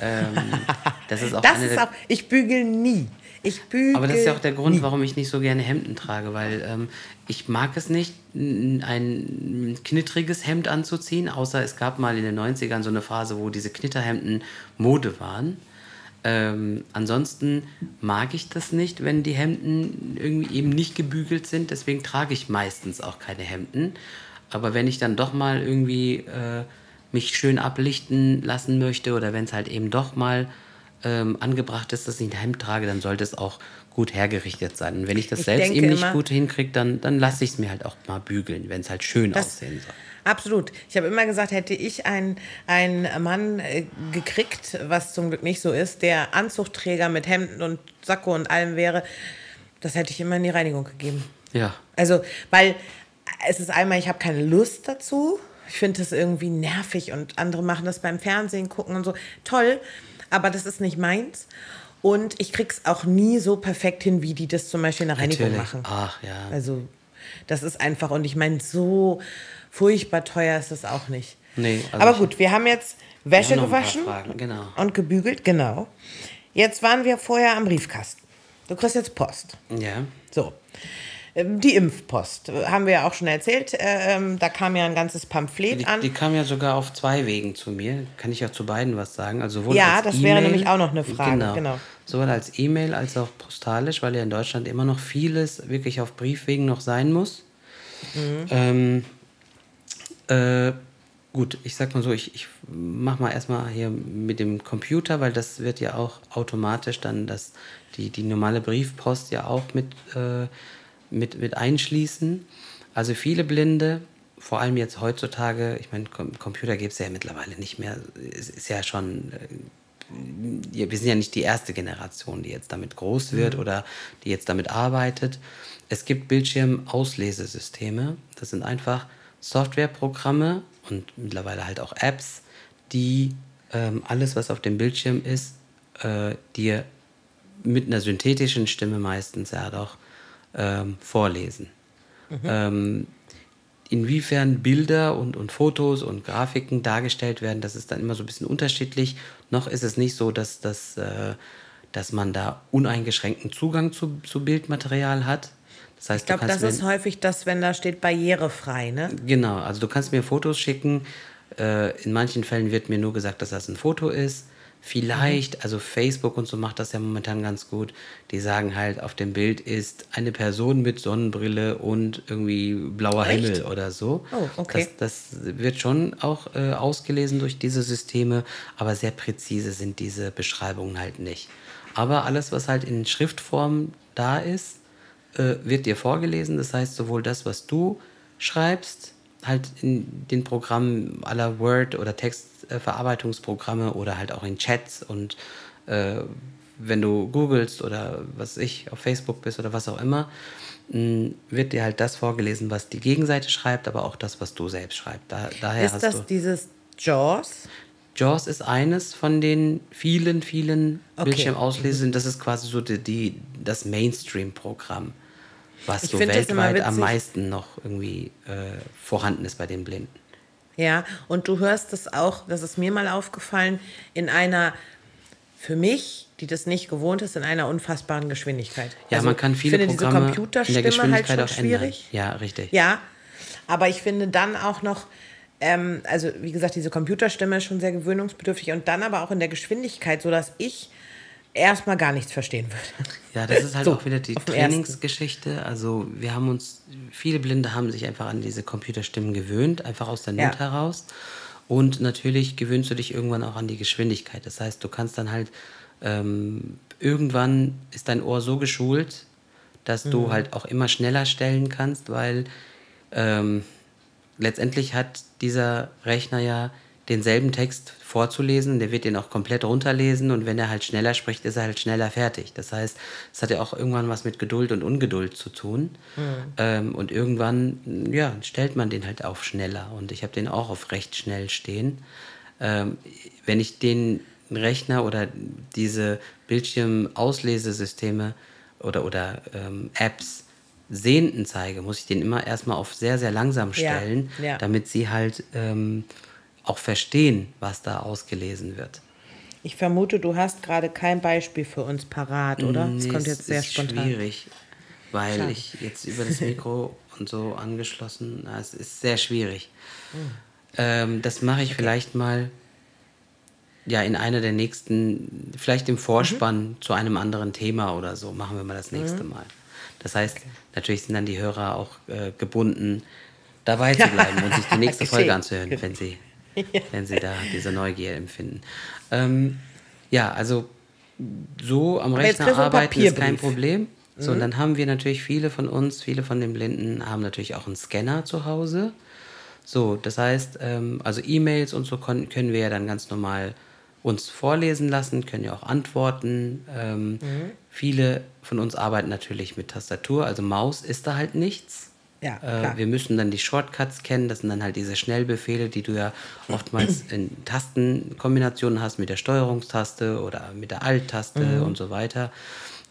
Ähm, das ist auch Das ist auch, ich bügel nie. Ich bügel aber das ist ja auch der Grund, nie. warum ich nicht so gerne Hemden trage, weil ähm, ich mag es nicht, ein knittriges Hemd anzuziehen, außer es gab mal in den 90ern so eine Phase, wo diese Knitterhemden Mode waren. Ähm, ansonsten mag ich das nicht, wenn die Hemden irgendwie eben nicht gebügelt sind, deswegen trage ich meistens auch keine Hemden. Aber wenn ich dann doch mal irgendwie äh, mich schön ablichten lassen möchte oder wenn es halt eben doch mal ähm, angebracht ist, dass ich ein Hemd trage, dann sollte es auch gut hergerichtet sein. Und wenn ich das Ich selbst eben nicht immer- gut hinkriege, dann, dann lasse ich es mir halt auch mal bügeln, wenn es halt schön aussehen soll. Absolut. Ich habe immer gesagt, hätte ich einen, einen Mann äh, gekriegt, was zum Glück nicht so ist, der Anzugträger mit Hemden und Sakko und allem wäre, das hätte ich immer in die Reinigung gegeben. Ja. Also, weil es ist einmal, ich habe keine Lust dazu. Ich finde das irgendwie nervig und andere machen das beim Fernsehen gucken und so. Toll, aber das ist nicht meins. Und ich krieg's auch nie so perfekt hin, wie die das zum Beispiel in der Reinigung Natürlich. machen. Ach ja. Also, das ist einfach, und ich meine, so furchtbar teuer ist das auch nicht. Nee, also Aber gut, wir haben jetzt Wäsche paar gewaschen genau. und gebügelt, genau. Jetzt waren wir vorher am Briefkasten. Du kriegst jetzt Post. Ja. So. Ähm, Die Impfpost, äh, haben wir ja auch schon erzählt. Äh, ähm, Da kam ja ein ganzes Pamphlet Die, an. die kam ja sogar auf zwei Wegen zu mir. Kann ich ja zu beiden was sagen. Also sowohl Ja, als das wäre E-Mail- nämlich auch noch eine Frage, Genau. genau. Sowohl als E-Mail als auch postalisch, weil ja in Deutschland immer noch vieles wirklich auf Briefwegen noch sein muss. Mhm. Ähm, äh, gut, ich sag mal so, ich, ich mach mal erstmal hier mit dem Computer, weil das wird ja auch automatisch dann das, die, die normale Briefpost ja auch mit, äh, mit, mit einschließen. Also viele Blinde, vor allem jetzt heutzutage, ich meine, Com Computer gibt es ja mittlerweile nicht mehr, es ist ja schon äh, wir sind ja nicht die erste Generation, die jetzt damit groß wird oder die jetzt damit arbeitet. Es gibt Bildschirmauslesesysteme. Das sind einfach Softwareprogramme und mittlerweile halt auch Apps, die ähm, alles, was auf dem Bildschirm ist, äh, dir mit einer synthetischen Stimme meistens ja doch ähm, vorlesen. Ähm, inwiefern Bilder und, und Fotos und Grafiken dargestellt werden, das ist dann immer so ein bisschen unterschiedlich. Noch ist es nicht so, dass, dass, äh, dass man da uneingeschränkten Zugang zu, zu Bildmaterial hat. Das heißt, ich glaube, das ist häufig das, wenn da steht barrierefrei, ne? Genau, also du kannst mir Fotos schicken. Äh, in manchen Fällen wird mir nur gesagt, dass das ein Foto ist. Vielleicht, also Facebook und so macht das ja momentan ganz gut. Die sagen halt, auf dem Bild ist eine Person mit Sonnenbrille und irgendwie blauer Echt? Himmel oder so. Oh, okay. Das, das wird schon auch äh, ausgelesen durch diese Systeme, aber sehr präzise sind diese Beschreibungen halt nicht. Aber alles, was halt in Schriftform da ist, äh, wird dir vorgelesen. Das heißt, sowohl das, was du schreibst, halt in den Programmen aller Word- oder Textverarbeitungsprogramme oder halt auch in Chats und äh, wenn du googelst oder was ich, auf Facebook bist oder was auch immer, mh, wird dir halt das vorgelesen, was die Gegenseite schreibt, aber auch das, was du selbst schreibst. Da, daher Ist hast das du. dieses Jaws? JAWS ist eines von den vielen, vielen Okay. Bildschirmauslesern. Das ist quasi so die, die, das Mainstream-Programm, was Ich so das weltweit am meisten noch irgendwie äh, vorhanden ist bei den Blinden. Ja, und du hörst es auch, das ist mir mal aufgefallen, in einer, für mich, die das nicht gewohnt ist, in einer unfassbaren Geschwindigkeit. Ja, Also, man kann viele ich finde Programme diese in der Computerstimme halt Geschwindigkeit schon auch ändern. schwierig. Ja, richtig. Ja, aber ich finde dann auch noch, ähm, also wie gesagt, diese Computerstimme ist schon sehr gewöhnungsbedürftig und dann aber auch in der Geschwindigkeit, sodass ich erstmal gar nichts verstehen würde. Ja, das ist halt So, auch wieder die ersten. Trainingsgeschichte. Also wir haben uns, viele Blinde haben sich einfach an diese Computerstimmen gewöhnt, einfach aus der Not Ja. heraus. Und natürlich gewöhnst du dich irgendwann auch an die Geschwindigkeit. Das heißt, du kannst dann halt, ähm, irgendwann ist dein Ohr so geschult, dass Mhm. du halt auch immer schneller stellen kannst, weil ähm, letztendlich hat dieser Rechner ja denselben Text vorzulesen, der wird den auch komplett runterlesen und wenn er halt schneller spricht, ist er halt schneller fertig. Das heißt, es hat ja auch irgendwann was mit Geduld und Ungeduld zu tun. Ähm, und irgendwann, ja, stellt man den halt auf schneller und ich habe den auch auf recht schnell stehen. Ähm, wenn ich den Rechner oder diese Bildschirmauslesesysteme oder, oder ähm, Apps Sehenden zeige, muss ich den immer erstmal auf sehr, sehr langsam Ja, stellen, ja. damit sie halt ähm, auch verstehen, was da ausgelesen wird. Ich vermute, du hast gerade kein Beispiel für uns parat, oder? Das Nee, kommt es jetzt sehr ist spontan. schwierig, weil Schade. ich jetzt über das Mikro und so angeschlossen, na, es ist sehr schwierig. Hm. Ähm, das mache ich vielleicht mal ja in einer der nächsten, vielleicht im Vorspann Mhm. zu einem anderen Thema oder so, machen wir mal das nächste Mal. Das heißt, natürlich sind dann die Hörer auch äh, gebunden, dabei zu bleiben und sich die nächste Folge anzuhören, wenn sie, wenn sie da diese Neugier empfinden. Ähm, ja, also so am Aber Rechner arbeiten ist kein. Problem. So, und dann haben wir natürlich viele von uns, viele von den Blinden haben natürlich auch einen Scanner zu Hause. So, das heißt, ähm, also E-Mails und so können wir ja dann ganz normal uns vorlesen lassen, können ja auch antworten. Ähm, Viele von uns arbeiten natürlich mit Tastatur, also Maus ist da halt nichts. Ja. Äh, wir müssen dann die Shortcuts kennen, das sind dann halt diese Schnellbefehle, die du ja oftmals in Tastenkombinationen hast mit der Steuerungstaste oder mit der Alt-Taste Mhm. und so weiter.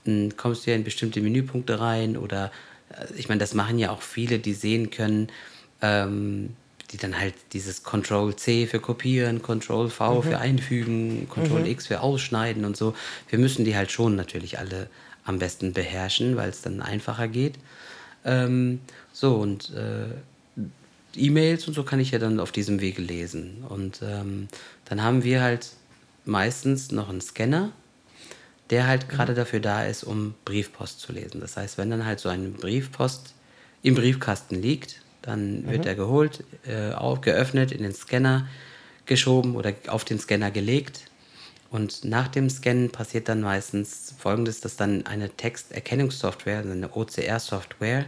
Dann kommst du ja in bestimmte Menüpunkte rein oder äh, ich meine, das machen ja auch viele, die sehen können, ähm, die dann halt dieses Control C für kopieren, Control V Mhm. für einfügen, Control X für ausschneiden und so. Wir müssen die halt schon natürlich alle am besten beherrschen, weil es dann einfacher geht. Ähm, so, und äh, E-Mails und so kann ich ja dann auf diesem Wege lesen. Und ähm, dann haben wir halt meistens noch einen Scanner, der halt gerade dafür da ist, um Briefpost zu lesen. Das heißt, wenn dann halt so eine Briefpost im Briefkasten liegt, dann wird er geholt, äh, auf, geöffnet, in den Scanner geschoben oder auf den Scanner gelegt. Und nach dem Scannen passiert dann meistens folgendes, dass dann eine Texterkennungssoftware, also eine OCR-Software,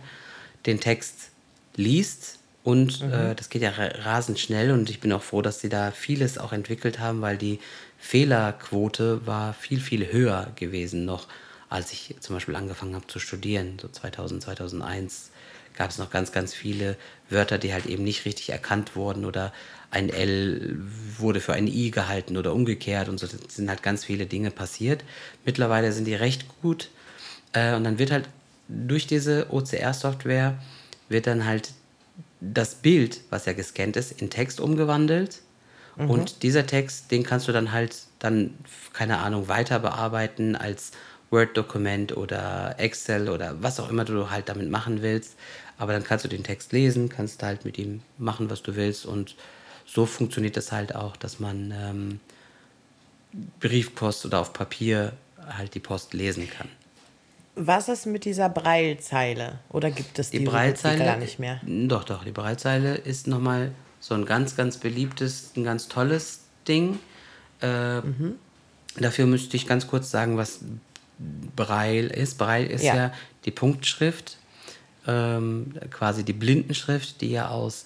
den Text liest und äh, das geht ja ra- rasend schnell und ich bin auch froh, dass sie da vieles auch entwickelt haben, weil die Fehlerquote war viel, viel höher gewesen noch, als ich zum Beispiel angefangen habe zu studieren, so 2000, 2001 gab es noch ganz, ganz viele Wörter, die halt eben nicht richtig erkannt wurden oder ein L wurde für ein I gehalten oder umgekehrt und so. Das sind halt ganz viele Dinge passiert. Mittlerweile sind die recht gut äh, und dann wird halt durch diese OCR-Software wird dann halt das Bild, was ja gescannt ist, in Text umgewandelt. Und dieser Text, den kannst du dann halt dann, keine Ahnung, weiter bearbeiten als Word-Dokument oder Excel oder was auch immer du halt damit machen willst. Aber dann kannst du den Text lesen, kannst halt mit ihm machen, was du willst. Und so funktioniert das halt auch, dass man ähm, Briefpost oder auf Papier halt die Post lesen kann. Was ist mit dieser Breilzeile? Oder gibt es die, Die Breilzeile. gar nicht mehr? Doch, doch. Die Breilzeile ist nochmal so ein ganz, ganz beliebtes, ein ganz tolles Ding. Äh, Dafür müsste ich ganz kurz sagen, was Breil ist. Breil ist ja, Ja. die Punktschrift, ähm, quasi die Blindenschrift, die ja aus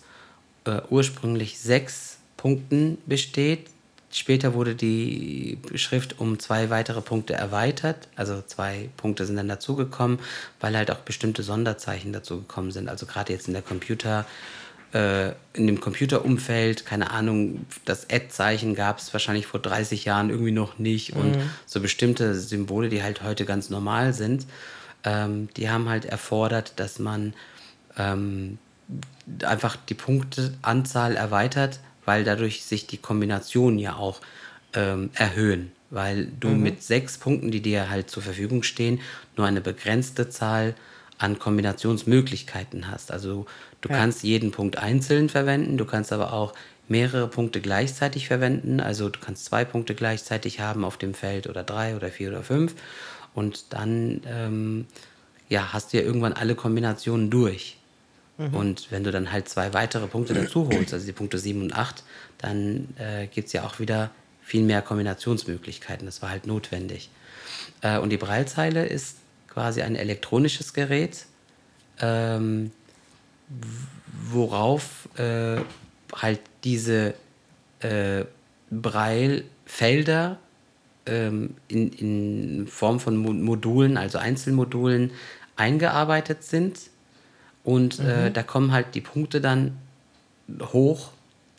äh, ursprünglich sechs Punkten besteht. Später wurde die Schrift um zwei weitere Punkte erweitert. Also zwei Punkte sind dann dazugekommen, weil halt auch bestimmte Sonderzeichen dazugekommen sind. Also gerade jetzt in der Computer, äh, in dem Computerumfeld, keine Ahnung, das Add-Zeichen gab es wahrscheinlich vor 30 Jahren irgendwie noch nicht. Und so bestimmte Symbole, die halt heute ganz normal sind, ähm, die haben halt erfordert, dass man ähm, einfach die Punkteanzahl erweitert, weil dadurch sich die Kombinationen ja auch ähm, erhöhen. Weil du mit sechs Punkten, die dir halt zur Verfügung stehen, nur eine begrenzte Zahl an Kombinationsmöglichkeiten hast. Also du Ja. kannst jeden Punkt einzeln verwenden, du kannst aber auch mehrere Punkte gleichzeitig verwenden. Also du kannst zwei Punkte gleichzeitig haben auf dem Feld oder drei oder vier oder fünf. Und dann ähm, ja, hast du ja irgendwann alle Kombinationen durch. Und wenn du dann halt zwei weitere Punkte dazu holst, also die Punkte 7 und 8, dann äh, gibt es ja auch wieder viel mehr Kombinationsmöglichkeiten. Das war halt notwendig. Äh, und die Breilzeile ist quasi ein elektronisches Gerät, ähm, worauf äh, halt diese äh, Breilfelder ähm, in, in Form von Mo Modulen, also Einzelmodulen, eingearbeitet sind. Und äh, da kommen halt die Punkte dann hoch,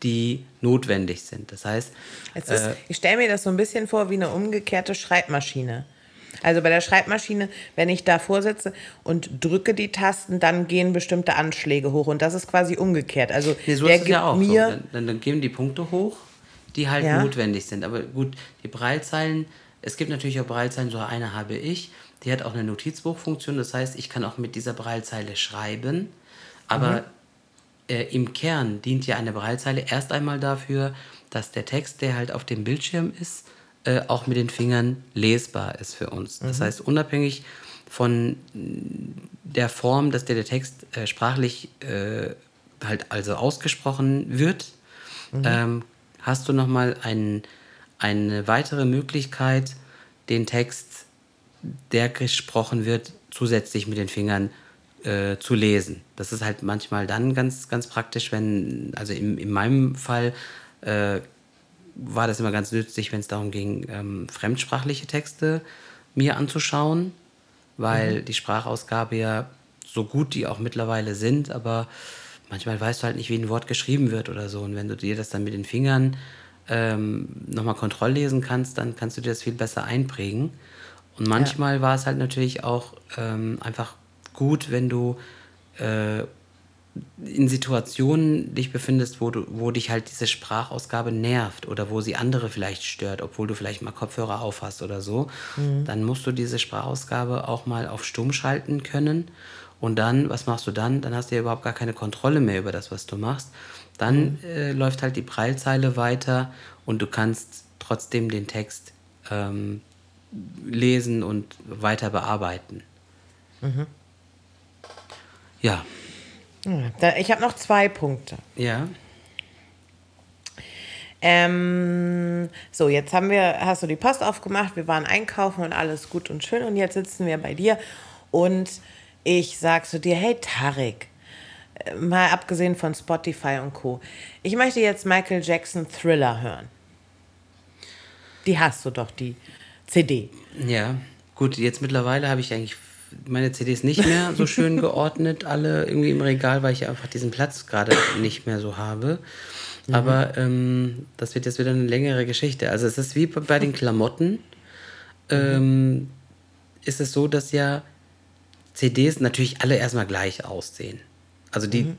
die notwendig sind. Das heißt, ist, ich stelle mir das so ein bisschen vor wie eine umgekehrte Schreibmaschine. Also bei der Schreibmaschine, wenn ich davor sitze und drücke die Tasten, dann gehen bestimmte Anschläge hoch. Und das ist quasi umgekehrt. Also Nee, so der gibt ja auch. So. mir Dann, dann, dann gehen die Punkte hoch, die halt Ja. notwendig sind. Aber gut, die Breilzeilen, es gibt natürlich auch Breilzeilen, so eine habe ich, die hat auch eine Notizbuchfunktion. Das heißt, ich kann auch mit dieser Breilzeile schreiben. Aber äh, im Kern dient ja eine Breilzeile erst einmal dafür, dass der Text, der halt auf dem Bildschirm ist, äh, auch mit den Fingern lesbar ist für uns. Das heißt, unabhängig von der Form, dass der, der Text äh, sprachlich äh, halt also ausgesprochen wird, ähm, hast du nochmal ein, eine weitere Möglichkeit, den Text, der gesprochen wird, zusätzlich mit den Fingern äh, zu lesen. Das ist halt manchmal dann ganz, ganz praktisch, wenn, also in, in meinem Fall äh, war das immer ganz nützlich, wenn es darum ging, ähm, fremdsprachliche Texte mir anzuschauen, weil die Sprachausgabe ja so gut die auch mittlerweile sind, aber manchmal weißt du halt nicht, wie ein Wort geschrieben wird oder so. Und wenn du dir das dann mit den Fingern ähm, nochmal kontrolllesen kannst, dann kannst du dir das viel besser einprägen. Und manchmal war es halt natürlich auch ähm, einfach gut, wenn du äh, in Situationen dich befindest, wo, du, wo dich halt diese Sprachausgabe nervt oder wo sie andere vielleicht stört, obwohl du vielleicht mal Kopfhörer auf hast oder so, dann musst du diese Sprachausgabe auch mal auf Stumm schalten können. Und dann, was machst du dann? Dann hast du ja überhaupt gar keine Kontrolle mehr über das, was du machst. Dann äh, läuft halt die Breilzeile weiter und du kannst trotzdem den Text ähm, lesen und weiter bearbeiten. Ja, Da, ich habe noch zwei Punkte. ja. Ähm, so, jetzt haben wir, hast du die Post aufgemacht, wir waren einkaufen und alles gut und schön und jetzt sitzen wir bei dir und ich sag zu dir, hey Tarek, äh, mal abgesehen von Spotify und Co. Ich möchte jetzt Michael Jackson Thriller hören. Die hast du doch, die CD. Ja, gut, jetzt mittlerweile habe ich eigentlich meine CDs nicht mehr so schön geordnet, alle irgendwie im Regal, weil ich einfach diesen Platz gerade nicht mehr so habe. Aber ähm, das wird jetzt wieder eine längere Geschichte. Also es ist wie bei den Klamotten. Ähm, ist es so, dass ja CDs natürlich alle erstmal gleich aussehen. Also die,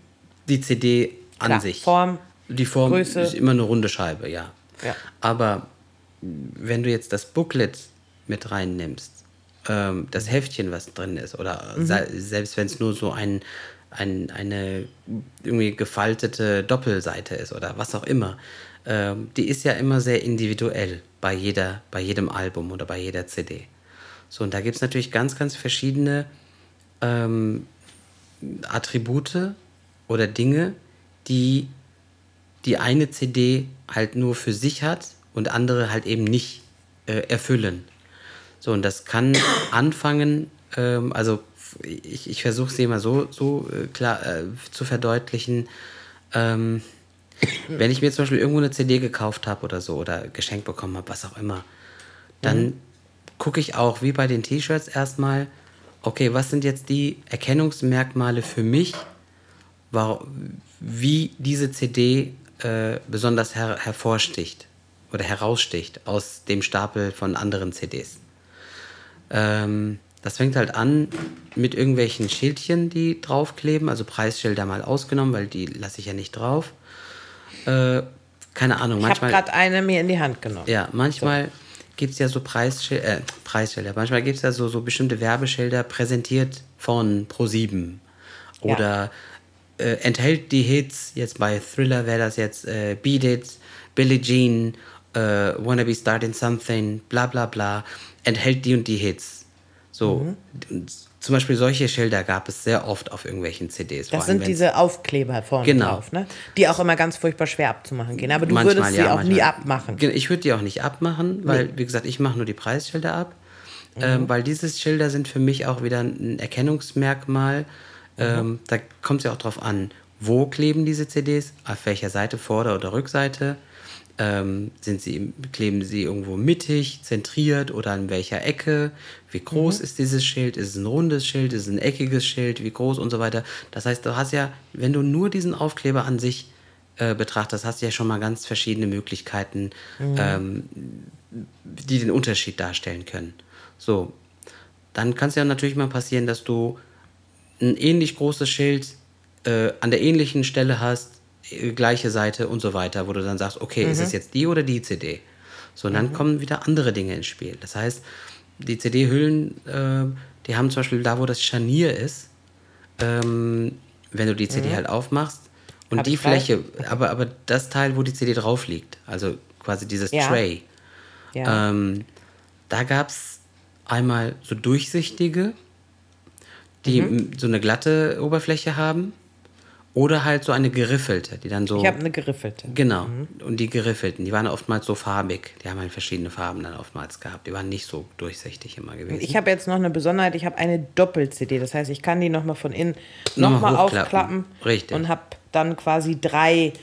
die CD an Klar, sich. Form, Die Form Größe. ist immer eine runde Scheibe, ja. Ja. Aber wenn du jetzt das Booklet mit reinnimmst, ähm, das Heftchen, was drin ist, oder se selbst wenn es nur so ein, ein, eine irgendwie gefaltete Doppelseite ist oder was auch immer, ähm, die ist ja immer sehr individuell. bei, jeder, bei jedem Album oder bei jeder CD. So, und da gibt es natürlich ganz, ganz verschiedene ähm, Attribute oder Dinge, die die eine CD halt nur für sich hat und andere halt eben nicht äh, erfüllen. So, und das kann anfangen, ähm, also ich, ich versuche es immer so, so äh, klar äh, zu verdeutlichen. Ähm, wenn ich mir zum Beispiel irgendwo eine CD gekauft habe oder so oder geschenkt bekommen habe, was auch immer, dann mhm. gucke ich auch wie bei den T-Shirts erstmal, okay, was sind jetzt die Erkennungsmerkmale für mich, wie diese CD äh, besonders her hervorsticht oder heraussticht aus dem Stapel von anderen CDs. Ähm, das fängt halt an mit irgendwelchen Schildchen, die draufkleben, also Preisschilder mal ausgenommen, weil die lasse ich ja nicht drauf. Äh, keine Ahnung, ich manchmal. Ich habe gerade eine mir in die Hand genommen. Ja, manchmal so. gibt es ja so Preisschilder, äh, Preisschilder, manchmal gibt es ja so, so bestimmte Werbeschilder präsentiert von Pro7 oder ja äh, enthält die Hits, jetzt bei Thriller wäre das jetzt äh, Beat It, Billie Jean, äh, Wanna Be Starting Something, bla bla bla, enthält die und die Hits. So, mhm. zum Beispiel solche Schilder gab es sehr oft auf irgendwelchen CDs. Das sind diese Aufkleber vorne genau. drauf, ne? die auch immer ganz furchtbar schwer abzumachen gehen. Aber du manchmal, würdest sie ja, auch manchmal. nie abmachen. Ich würde die auch nicht abmachen, weil, nee. wie gesagt, ich mache nur die Preisschilder ab. Mhm. Ähm, weil diese Schilder sind für mich auch wieder ein Erkennungsmerkmal ähm, da kommt es ja auch drauf an, wo kleben diese CDs, auf welcher Seite, Vorder- oder Rückseite. Ähm, sind sie, kleben sie irgendwo mittig, zentriert oder an welcher Ecke? Wie groß mhm. ist dieses Schild? Ist es ein rundes Schild? Ist es ein eckiges Schild? Wie groß und so weiter? Das heißt, du hast ja, wenn du nur diesen Aufkleber an sich äh, betrachtest, hast du ja schon mal ganz verschiedene Möglichkeiten, mhm. ähm, die den Unterschied darstellen können. So, dann kann es ja natürlich mal passieren, dass du ein ähnlich großes Schild äh, an der ähnlichen Stelle hast, gleiche Seite und so weiter, wo du dann sagst, okay, mhm. ist es jetzt die oder die CD? So, und dann mhm. kommen wieder andere Dinge ins Spiel. Das heißt, die CD-Hüllen, äh, die haben zum Beispiel da, wo das Scharnier ist, ähm, wenn du die CD mhm. halt aufmachst, und Hab die Fläche, aber, aber das Teil, wo die CD drauf liegt, also quasi dieses ja. Tray, ja. Ähm, da gab es einmal so durchsichtige, die mhm. so eine glatte Oberfläche haben. Oder halt so eine geriffelte, die dann so. Ich habe eine geriffelte. Genau. Mhm. Und die geriffelten, die waren oftmals so farbig. Die haben halt verschiedene Farben dann oftmals gehabt. Die waren nicht so durchsichtig immer gewesen. Ich habe jetzt noch eine Besonderheit. Ich habe eine Doppel-CD. Das heißt, ich kann die nochmal von innen nochmal noch aufklappen. Richtig. Und habe dann quasi drei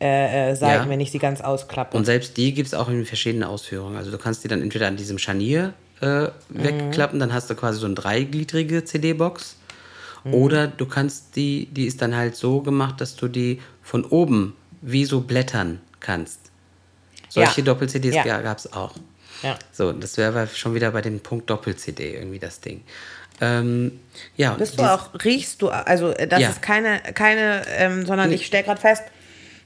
äh, äh, Seiten, ja. wenn ich sie ganz ausklappe. Und selbst die gibt es auch in verschiedenen Ausführungen. Also du kannst die dann entweder an diesem Scharnier äh, wegklappen, mhm. dann hast du quasi so eine dreigliedrige CD-Box. Mhm. Oder du kannst die, die ist dann halt so gemacht, dass du die von oben wie so blättern kannst. Solche ja. Doppel-CDs ja. gab es auch. Ja. So, das wäre schon wieder bei dem Punkt Doppel-CD irgendwie das Ding. Ähm, ja, Bist du auch, riechst du, also das ja. ist keine, keine ähm, sondern ich stelle gerade fest,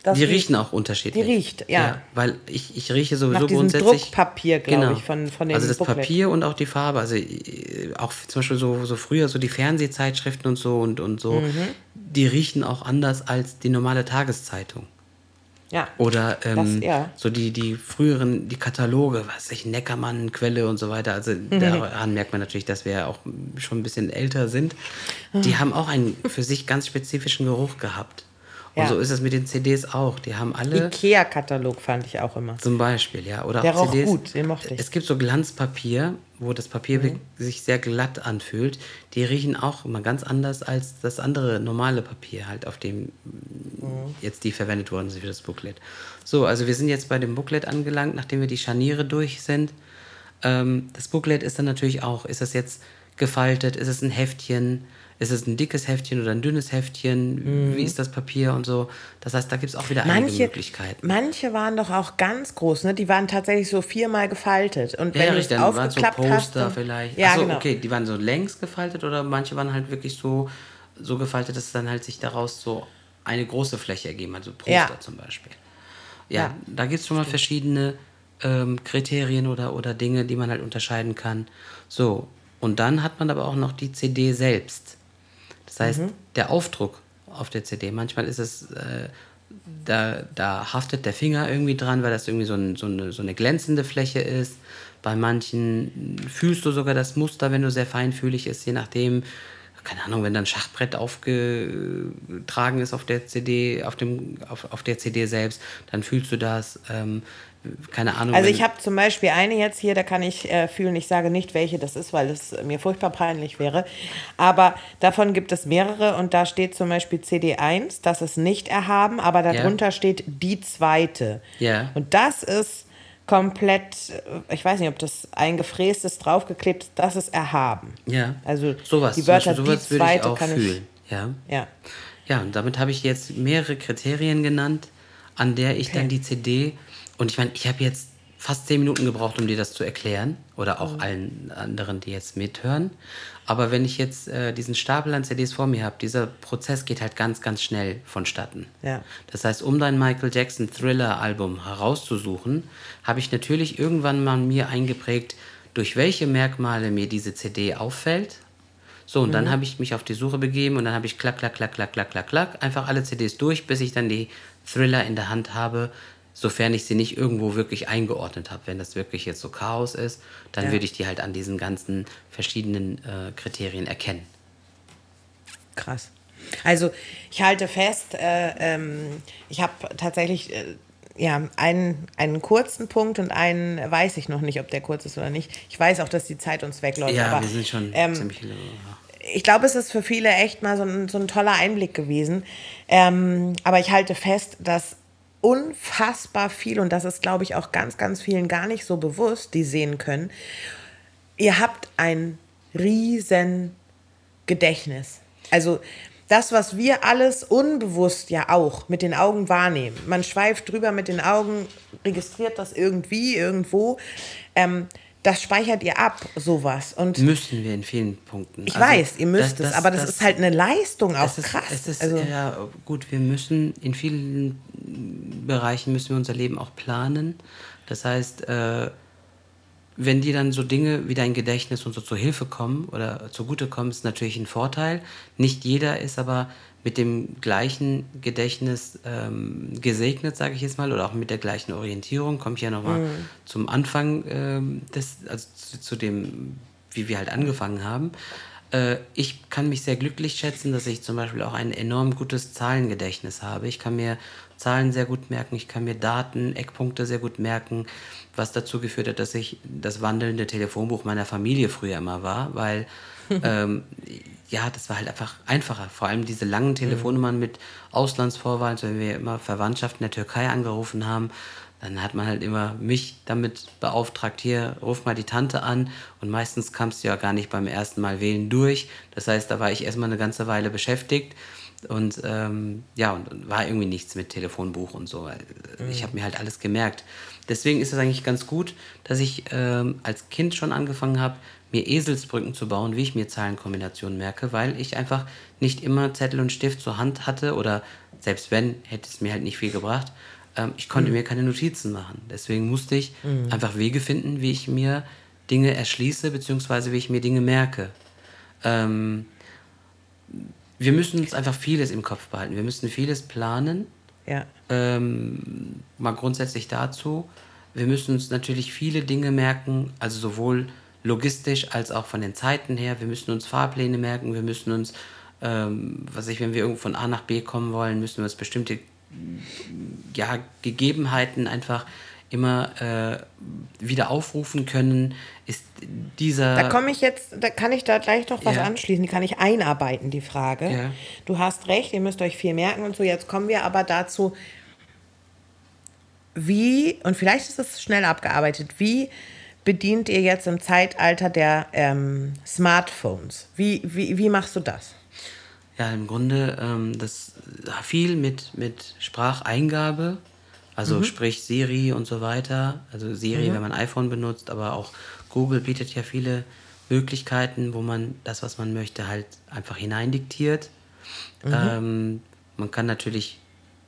das die riechen auch unterschiedlich. Die riecht, ja. ja weil ich, ich rieche sowieso Nach grundsätzlich. Druckpapier, glaube genau. ich, von, von dem Also das Booklet. Papier und auch die Farbe. Also äh, auch zum Beispiel so, so früher, so die Fernsehzeitschriften und so und, und so, mhm. die riechen auch anders als die normale Tageszeitung. Ja. Oder ähm, das, ja. so die, die früheren, die Kataloge, was ich, Neckermann, Quelle und so weiter. Also mhm. daran merkt man natürlich, dass wir ja auch schon ein bisschen älter sind. Die mhm. haben auch einen für sich ganz spezifischen Geruch gehabt. Und ja. so ist es mit den CDs auch. Die haben alle. Ikea-Katalog fand ich auch immer. Zum Beispiel, ja. Oder Der auch CDs. gut, den mochte ich. Es gibt so Glanzpapier, wo das Papier mhm. sich sehr glatt anfühlt. Die riechen auch immer ganz anders als das andere normale Papier, halt, auf dem mhm. jetzt die verwendet worden sind für das Booklet. So, also wir sind jetzt bei dem Booklet angelangt, nachdem wir die Scharniere durch sind. Ähm, das Booklet ist dann natürlich auch, ist das jetzt gefaltet, ist es ein Heftchen? Ist es ein dickes Heftchen oder ein dünnes Heftchen? Mhm. Wie ist das Papier und so? Das heißt, da gibt es auch wieder manche, einige Möglichkeiten. Manche waren doch auch ganz groß, ne? Die waren tatsächlich so viermal gefaltet. Und ja, wenn ja, richtig, dann waren so Poster hast, vielleicht. Ja, Achso, genau. okay, die waren so längs gefaltet oder manche waren halt wirklich so, so gefaltet, dass dann halt sich daraus so eine große Fläche ergeben hat, so Poster ja. zum Beispiel. Ja, ja da gibt es schon mal verschiedene ähm, Kriterien oder, oder Dinge, die man halt unterscheiden kann. So, und dann hat man aber auch noch die CD selbst. Das heißt, mhm. der Aufdruck auf der CD, manchmal ist es äh, da, da haftet der Finger irgendwie dran, weil das irgendwie so, ein, so, eine, so eine glänzende Fläche ist. Bei manchen fühlst du sogar das Muster, wenn du sehr feinfühlig ist, je nachdem. Keine Ahnung, wenn dann Schachbrett aufgetragen ist auf der CD, auf, dem, auf, auf der CD selbst, dann fühlst du das. Ähm, keine Ahnung. Also ich habe zum Beispiel eine jetzt hier, da kann ich äh, fühlen, ich sage nicht, welche das ist, weil es mir furchtbar peinlich wäre. Aber davon gibt es mehrere und da steht zum Beispiel CD1, das ist nicht erhaben, aber darunter ja. steht die zweite. Ja. Und das ist komplett, äh, ich weiß nicht, ob das eingefräst ist, draufgeklebt ist, das ist erhaben. Ja. Also sowas, die Wörter sowas die zweite ich auch kann fühlen. ich. Ja. Ja. Ja, und damit habe ich jetzt mehrere Kriterien genannt, an der ich okay. dann die CD und ich meine, ich habe jetzt fast zehn Minuten gebraucht, um dir das zu erklären. Oder auch mhm. allen anderen, die jetzt mithören. Aber wenn ich jetzt äh, diesen Stapel an CDs vor mir habe, dieser Prozess geht halt ganz, ganz schnell vonstatten. Ja. Das heißt, um dein Michael Jackson Thriller-Album herauszusuchen, habe ich natürlich irgendwann mal mir eingeprägt, durch welche Merkmale mir diese CD auffällt. So, und mhm. dann habe ich mich auf die Suche begeben und dann habe ich klack, klack, klack, klack, klack, klack, klack, einfach alle CDs durch, bis ich dann die Thriller in der Hand habe, sofern ich sie nicht irgendwo wirklich eingeordnet habe. Wenn das wirklich jetzt so Chaos ist, dann ja. würde ich die halt an diesen ganzen verschiedenen äh, Kriterien erkennen. Krass. Also ich halte fest, äh, ähm, ich habe tatsächlich äh, ja, einen, einen kurzen Punkt und einen weiß ich noch nicht, ob der kurz ist oder nicht. Ich weiß auch, dass die Zeit uns wegläuft. Ja, aber, wir sind schon ähm, ziemlich viele. Ich glaube, es ist für viele echt mal so ein, so ein toller Einblick gewesen. Ähm, aber ich halte fest, dass unfassbar viel und das ist, glaube ich, auch ganz, ganz vielen gar nicht so bewusst, die sehen können. Ihr habt ein riesen Gedächtnis. Also das, was wir alles unbewusst ja auch mit den Augen wahrnehmen. Man schweift drüber mit den Augen, registriert das irgendwie, irgendwo. Ähm, das speichert ihr ab, sowas. Und müssen wir in vielen Punkten. Ich also, weiß, ihr müsst das, es, aber das, das, ist halt eine Leistung auch ist, krass. Es ist, also, ja, gut, wir müssen in vielen Bereichen müssen wir unser Leben auch planen. Das heißt, äh, wenn dir dann so Dinge wie dein Gedächtnis und so zur Hilfe kommen oder zugutekommen, ist natürlich ein Vorteil. Nicht jeder ist aber mit dem gleichen Gedächtnis ähm, gesegnet, sage ich jetzt mal, oder auch mit der gleichen Orientierung. Komme ich ja nochmal mhm. zum Anfang ähm, des, also zu, zu, dem, wie wir halt angefangen haben. Äh, ich kann mich sehr glücklich schätzen, dass ich zum Beispiel auch ein enorm gutes Zahlengedächtnis habe. Ich kann mir Zahlen sehr gut merken, ich kann mir Daten, Eckpunkte sehr gut merken, was dazu geführt hat, dass ich das wandelnde Telefonbuch meiner Familie früher immer war, weil ähm, ja, das war halt einfach einfacher. Vor allem diese langen mhm. Telefonnummern mit Auslandsvorwahlen, wenn wir immer Verwandtschaft in der Türkei angerufen haben, dann hat man halt immer mich damit beauftragt, hier, ruf mal die Tante an. Und meistens kamst du ja gar nicht beim ersten Mal wählen durch. Das heißt, da war ich erstmal eine ganze Weile beschäftigt. Und ähm, ja, und war irgendwie nichts mit Telefonbuch und so. Mhm. Ich habe mir halt alles gemerkt. Deswegen ist es eigentlich ganz gut, dass ich ähm, als Kind schon angefangen habe, mir Eselsbrücken zu bauen, wie ich mir Zahlenkombinationen merke, weil ich einfach nicht immer Zettel und Stift zur Hand hatte oder selbst wenn, hätte es mir halt nicht viel gebracht. Ähm, ich konnte mhm. mir keine Notizen machen. Deswegen musste ich mhm. einfach Wege finden, wie ich mir Dinge erschließe, beziehungsweise wie ich mir Dinge merke. Ähm, wir müssen uns einfach vieles im Kopf behalten. Wir müssen vieles planen. Ja. Ähm, mal grundsätzlich dazu. Wir müssen uns natürlich viele Dinge merken, also sowohl logistisch als auch von den Zeiten her. Wir müssen uns Fahrpläne merken, wir müssen uns, ähm, was ich, wenn wir irgendwo von A nach B kommen wollen, müssen wir uns bestimmte ja, Gegebenheiten einfach immer äh, wieder aufrufen können, ist dieser. Da komme ich jetzt, da kann ich da gleich noch was ja. anschließen, die kann ich einarbeiten, die Frage. Ja. Du hast recht, ihr müsst euch viel merken und so. Jetzt kommen wir aber dazu, wie, und vielleicht ist es schnell abgearbeitet, wie bedient ihr jetzt im Zeitalter der ähm, Smartphones? Wie, wie, wie machst du das? Ja, im Grunde ähm, das viel mit, mit Spracheingabe, also mhm. sprich Siri und so weiter. Also Siri, mhm. wenn man iPhone benutzt, aber auch Google bietet ja viele Möglichkeiten, wo man das, was man möchte, halt einfach hineindiktiert. Mhm. Ähm, man kann natürlich,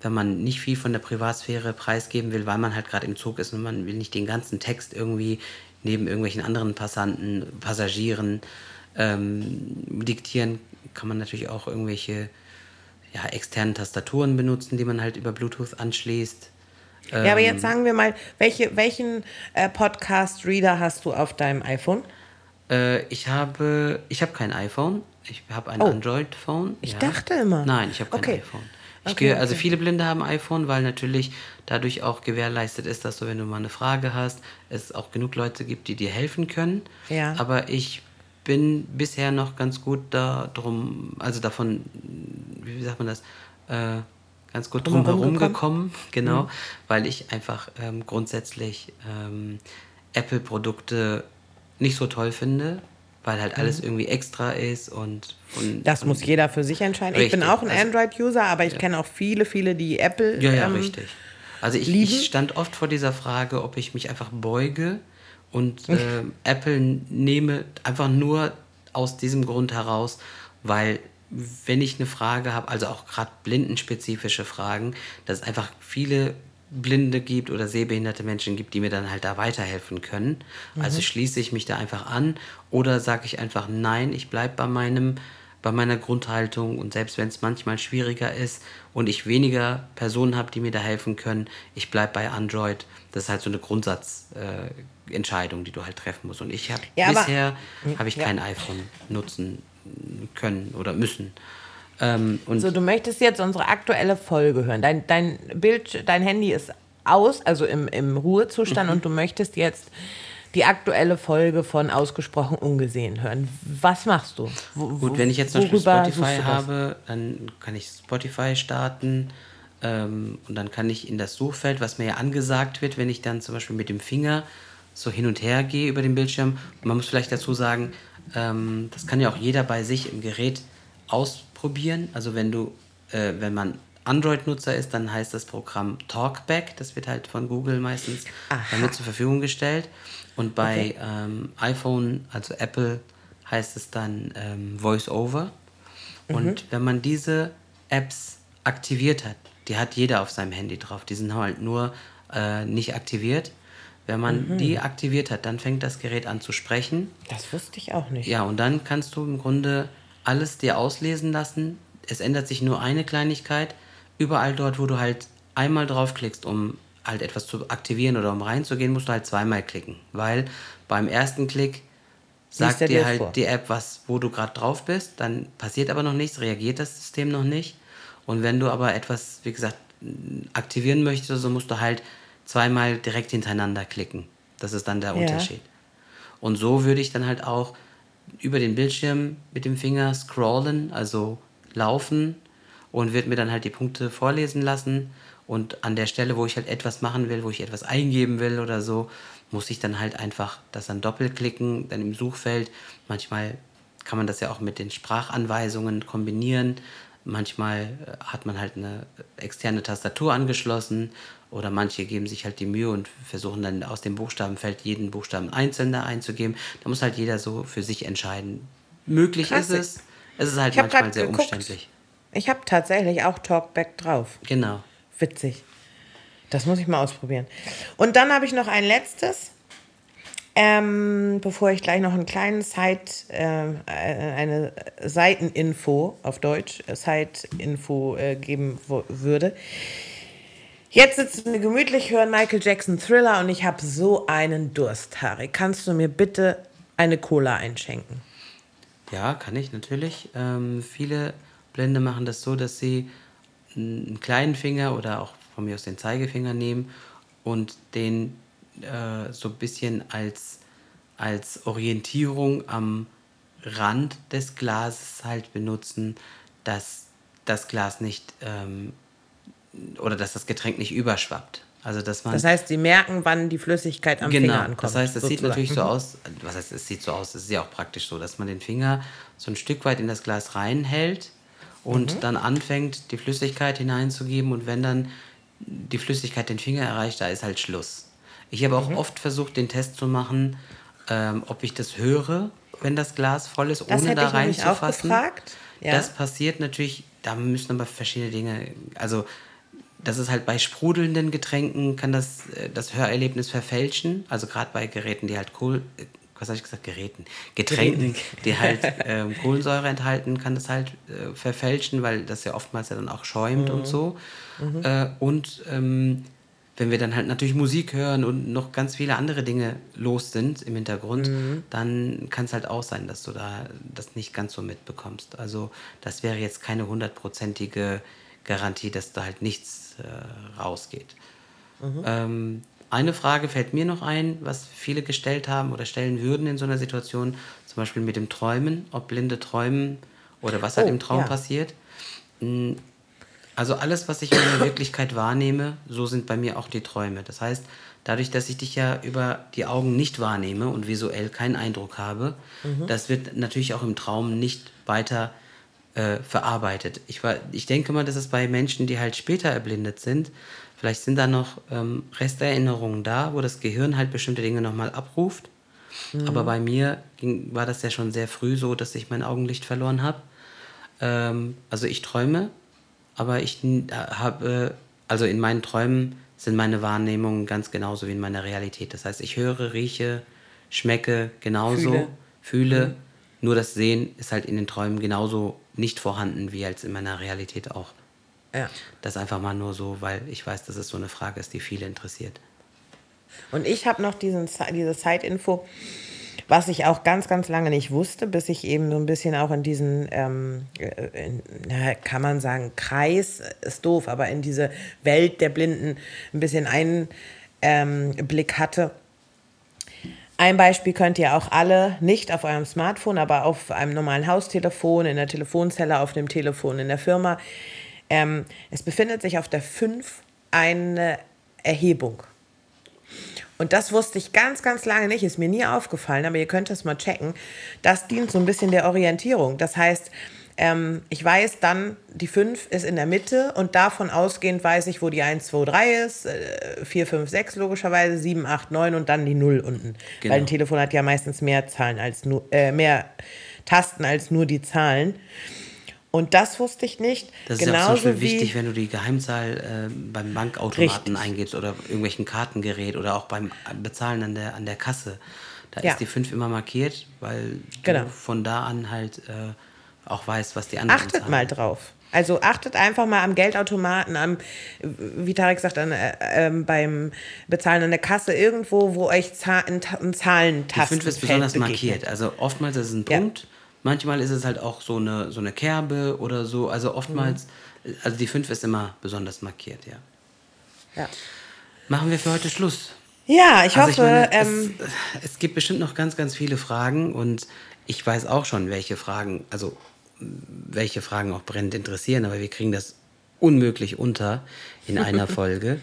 wenn man nicht viel von der Privatsphäre preisgeben will, weil man halt gerade im Zug ist und man will nicht den ganzen Text irgendwie neben irgendwelchen anderen Passanten, Passagieren ähm, diktieren, kann man natürlich auch irgendwelche ja, externen Tastaturen benutzen, die man halt über Bluetooth anschließt. ja, aber jetzt sagen wir mal, welche, welchen äh, Podcast-Reader hast du auf deinem iPhone? Äh, ich habe, ich habe kein iPhone. Ich habe ein Oh. Android-Phone. Ich ja. dachte immer. Nein, ich habe kein Okay. iPhone. Ich Okay, gehe, also okay. viele Blinde haben iPhone, weil natürlich dadurch auch gewährleistet ist, dass du, wenn du mal eine Frage hast, es auch genug Leute gibt, die dir helfen können. Ja. Aber ich bin bisher noch ganz gut da drum, also davon, wie sagt man das, äh, ganz gut drum Drumherum herum gekommen? gekommen, genau, weil ich einfach ähm, grundsätzlich ähm, Apple-Produkte nicht so toll finde, weil halt alles irgendwie extra ist und Mhm. Das von, muss jeder für sich entscheiden. ich bin Richtig, auch ein also- Android-User, aber ich kenne auch viele, viele, die Apple. Ja, ja, ähm, richtig. Also ich, ich stand oft vor dieser Frage, ob ich mich einfach beuge und äh, Apple nehme einfach nur aus diesem Grund heraus, weil wenn ich eine Frage habe, also auch gerade blindenspezifische Fragen, dass es einfach viele Blinde gibt oder sehbehinderte Menschen gibt, die mir dann halt da weiterhelfen können. Also schließe ich mich da einfach an oder sage ich einfach nein, ich bleibe bei meinem bei meiner Grundhaltung und selbst wenn es manchmal schwieriger und ich weniger Personen habe, die mir da helfen können, ich bleibe bei Android. Das ist halt so eine Grundsatzentscheidung, äh, die du halt treffen musst. Und ich habe Ja, bisher habe ich Ja. kein iPhone nutzen können oder müssen. Ähm, So, du möchtest jetzt unsere aktuelle Folge hören. Dein, dein Bild, dein Handy ist aus, also im, im Ruhezustand, Mhm. und du möchtest jetzt die aktuelle Folge von Ausgesprochen Ungesehen hören. Was machst du? Wo, Gut, wenn ich jetzt suchst Spotify habe, dann kann ich Spotify starten ähm, und dann kann ich in das Suchfeld, was mir ja angesagt wird, wenn ich dann zum Beispiel mit dem Finger so hin und her gehe über den Bildschirm. Und man muss vielleicht dazu sagen, ähm, das kann ja auch jeder bei sich im Gerät ausprobieren. Also wenn du, äh, wenn man Android-Nutzer ist, dann heißt das Programm Talkback. Das wird halt von Google meistens damit zur Verfügung gestellt. Und bei ähm, iPhone, also Apple, heißt es dann ähm, VoiceOver. Und wenn man diese Apps aktiviert hat, die hat jeder auf seinem Handy drauf, die sind halt nur äh, nicht aktiviert. Wenn man die aktiviert hat, dann fängt das Gerät an zu sprechen. Das wusste ich auch nicht. Ja, und dann kannst du im Grunde alles dir auslesen lassen. Es ändert sich nur eine Kleinigkeit. Überall dort, wo du halt einmal draufklickst, um halt etwas zu aktivieren oder um reinzugehen, musst du halt zweimal klicken. Weil beim ersten Klick sagt dir dir halt vor. die App, was, wo du gerade drauf bist, dann passiert aber noch nichts, reagiert das System noch nicht. Und wenn du aber etwas, wie gesagt, aktivieren möchtest, so musst du halt zweimal direkt hintereinander klicken. Das ist dann der Ja. Unterschied. Und so würde ich dann halt auch über den Bildschirm mit dem Finger scrollen, also laufen und würde mir dann halt die Punkte vorlesen lassen. Und an der Stelle, wo ich halt etwas machen will, wo ich etwas eingeben will oder so, muss ich dann halt einfach das dann doppelklicken, dann im Suchfeld. Manchmal kann man das ja auch mit den Sprachanweisungen kombinieren. Manchmal äh, hat man halt eine externe Tastatur angeschlossen oder manche geben sich halt die Mühe und versuchen dann aus dem Buchstabenfeld jeden Buchstaben einzeln da einzugeben. Da muss halt jeder so für sich entscheiden. Möglich Krass. ist es. Es ist halt manchmal sehr geguckt. umständlich. Ich habe tatsächlich auch Talkback drauf. Genau. Witzig. Das muss ich mal ausprobieren. Und dann habe ich noch ein letztes, ähm, bevor ich gleich noch einen kleinen Side, äh, eine Seiteninfo auf Deutsch, äh, Side-Info äh, geben würde. Jetzt sitzen wir gemütlich, hören Michael Jackson Thriller und ich habe so einen Durst, Harry. Kannst du mir bitte eine Cola einschenken? Ja, kann ich natürlich. Ähm, viele Blinde machen das so, dass sie einen kleinen Finger oder auch von mir aus den Zeigefinger nehmen und den äh, so ein bisschen als, als Orientierung am Rand des Glases halt benutzen, dass das Glas nicht ähm, oder dass das Getränk nicht überschwappt. Also dass man Das heißt, sie merken, wann die Flüssigkeit am genau. Finger ankommt. Das heißt, es sieht natürlich so aus, was heißt, es sieht so aus, es ist ja auch praktisch so, dass man den Finger so ein Stück weit in das Glas reinhält und Mhm. dann anfängt, die Flüssigkeit hineinzugeben und wenn dann die Flüssigkeit den Finger erreicht, da ist halt Schluss. Ich habe Mhm. auch oft versucht, den Test zu machen, ähm, ob ich das höre, wenn das Glas voll ist, Das ohne hätte da ich nämlich auch reinzufassen. gefragt. Ja. Das passiert natürlich, da müssen aber verschiedene Dinge, also das ist halt bei sprudelnden Getränken kann das äh, das Hörerlebnis verfälschen, also gerade bei Geräten, die halt Kohl, äh, was habe ich gesagt, Geräten, Getränken, die halt ähm, Kohlensäure enthalten, kann das halt äh, verfälschen, weil das ja oftmals ja dann auch schäumt und so. Äh, und ähm, wenn wir dann halt natürlich Musik hören und noch ganz viele andere Dinge los sind im Hintergrund, dann kann es halt auch sein, dass du da das nicht ganz so mitbekommst. Also das wäre jetzt keine hundertprozentige Garantie, dass da halt nichts äh, rausgeht. Ähm, eine Frage fällt mir noch ein, was viele gestellt haben oder stellen würden in so einer Situation, zum Beispiel mit dem Träumen, ob Blinde träumen oder was halt Oh, im Traum ja. passiert. Mm, Also alles, was ich in der Wirklichkeit wahrnehme, so sind bei mir auch die Träume. Das heißt, dadurch, dass ich dich ja über die Augen nicht wahrnehme und visuell keinen Eindruck habe, das wird natürlich auch im Traum nicht weiter äh, verarbeitet. Ich, war, ich denke mal, dass es bei Menschen, die halt später erblindet sind, vielleicht sind da noch ähm, Resterinnerungen da, wo das Gehirn halt bestimmte Dinge nochmal abruft. Aber bei mir ging, war das ja schon sehr früh so, dass ich mein Augenlicht verloren habe. Ähm, also ich träume, aber ich habe, also in meinen Träumen sind meine Wahrnehmungen ganz genauso wie in meiner Realität. Das heißt, ich höre, rieche, schmecke genauso, Fühle. fühle. Nur das Sehen ist halt in den Träumen genauso nicht vorhanden wie als in meiner Realität auch. Ja. Das einfach mal nur so, weil ich weiß, dass es so eine Frage ist, die viele interessiert. Und ich habe noch diesen, diese Zeitinfo, was ich auch ganz, ganz lange nicht wusste, bis ich eben so ein bisschen auch in diesen, ähm, äh, in, na, kann man sagen, Kreis, ist doof, aber in diese Welt der Blinden ein bisschen Einblick ähm, Blick hatte. Ein Beispiel könnt ihr auch alle, nicht auf eurem Smartphone, aber auf einem normalen Haustelefon, in der Telefonzelle, auf dem Telefon in der Firma. Ähm, es befindet sich auf der 5 eine Erhebung. Und das wusste ich ganz, ganz lange nicht, ist mir nie aufgefallen, aber ihr könnt das mal checken. Das dient so ein bisschen der Orientierung. Das heißt, ähm, ich weiß dann, die 5 ist in der Mitte und davon ausgehend weiß ich, wo die 1, 2, 3 ist, äh, 4, 5, 6 logischerweise, 7, 8, 9 und dann die 0 unten. Genau. Weil ein Telefon hat ja meistens mehr Zahlen als nur, äh, mehr Tasten als nur die Zahlen. Und das wusste ich nicht. Das ist ja auch zum Genauso Beispiel wichtig, wenn du die Geheimzahl äh, beim Bankautomaten Richtig. eingibst oder irgendwelchen Kartengerät oder auch beim Bezahlen an der, an der Kasse. Da Ja. ist die 5 immer markiert, weil Genau. du von da an halt äh, auch weißt, was die anderen Achtet zahlen. mal drauf. Also achtet einfach mal am Geldautomaten, am, wie Tarek sagt, an, äh, ähm, beim Bezahlen an der Kasse, irgendwo, wo euch Za ein, Zahlentasten 5 ist besonders begegnet. markiert. Also oftmals ist es ein Ja. Punkt, manchmal ist es halt auch so eine, so eine Kerbe oder so. Also oftmals, Mhm. also die 5 ist immer besonders markiert, ja. Ja. Machen wir für heute Schluss. Ja, ich Also hoffe, meine, ähm, es, es gibt bestimmt noch ganz, ganz viele Fragen und ich weiß auch schon, welche Fragen, also welche Fragen auch brennend interessieren, aber wir kriegen das unmöglich unter in einer Folge.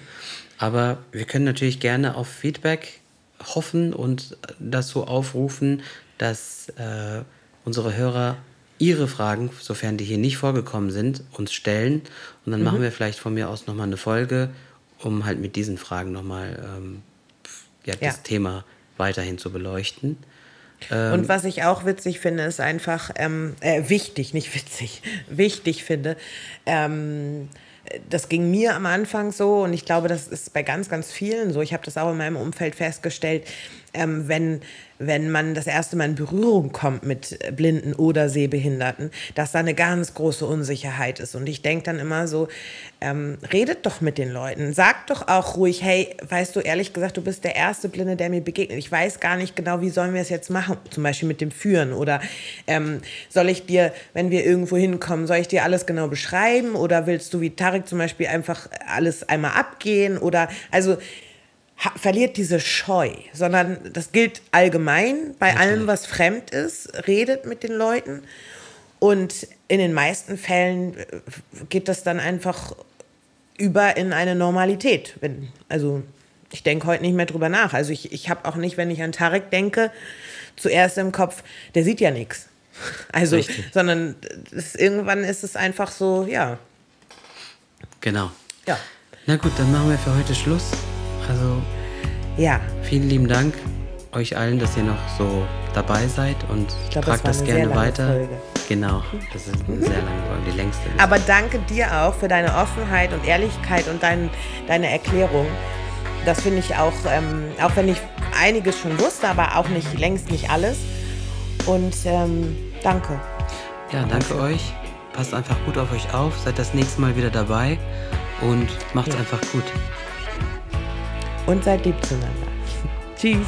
Aber wir können natürlich gerne auf Feedback hoffen und dazu aufrufen, dass äh, unsere Hörer ihre Fragen, sofern die hier nicht vorgekommen sind, uns stellen. Und dann machen wir vielleicht von mir aus nochmal eine Folge, um halt mit diesen Fragen nochmal ähm, ja, Ja. das Thema weiterhin zu beleuchten. Und was ich auch witzig finde, ist einfach, ähm, äh, wichtig, nicht witzig, wichtig finde, ähm, das ging mir am Anfang so und ich glaube, das ist bei ganz, ganz vielen so. Ich habe das auch in meinem Umfeld festgestellt, ähm, wenn, wenn man das erste Mal in Berührung kommt mit Blinden oder Sehbehinderten, dass da eine ganz große Unsicherheit ist. Und ich denke dann immer so, ähm, redet doch mit den Leuten, sagt doch auch ruhig, hey, weißt du, ehrlich gesagt, du bist der erste Blinde, der mir begegnet. Ich weiß gar nicht genau, wie sollen wir es jetzt machen, zum Beispiel mit dem Führen oder ähm, soll ich dir, wenn wir irgendwo hinkommen, soll ich dir alles genau beschreiben oder willst du wie Tarek zum Beispiel einfach alles einmal abgehen oder also verliert diese Scheu, sondern das gilt allgemein bei allem, was fremd ist, redet mit den Leuten und in den meisten Fällen äh, geht das dann einfach über in eine Normalität. Also ich denke heute nicht mehr drüber nach. Also ich, ich habe auch nicht, wenn ich an Tarek denke, zuerst im Kopf, der sieht ja nichts. Also, Richtig. sondern das, irgendwann ist es einfach so, ja. Genau. Ja. Na gut, dann machen wir für heute Schluss. Also Ja, vielen lieben Dank euch allen, dass ihr noch so dabei seid und glaub, tragt das das, gerne lange weiter. Folge. Genau, das ist eine sehr lange Folge, die längste. Aber danke dir auch für deine Offenheit und Ehrlichkeit und dein, deine Erklärung. Das finde ich auch, ähm, auch wenn ich einiges schon wusste, aber auch nicht längst nicht alles. Und ähm, danke. Ja, danke euch. Passt einfach gut auf euch auf. Seid das nächste Mal wieder dabei und macht's Ja. einfach gut. Und seid lieb zueinander. Tschüss.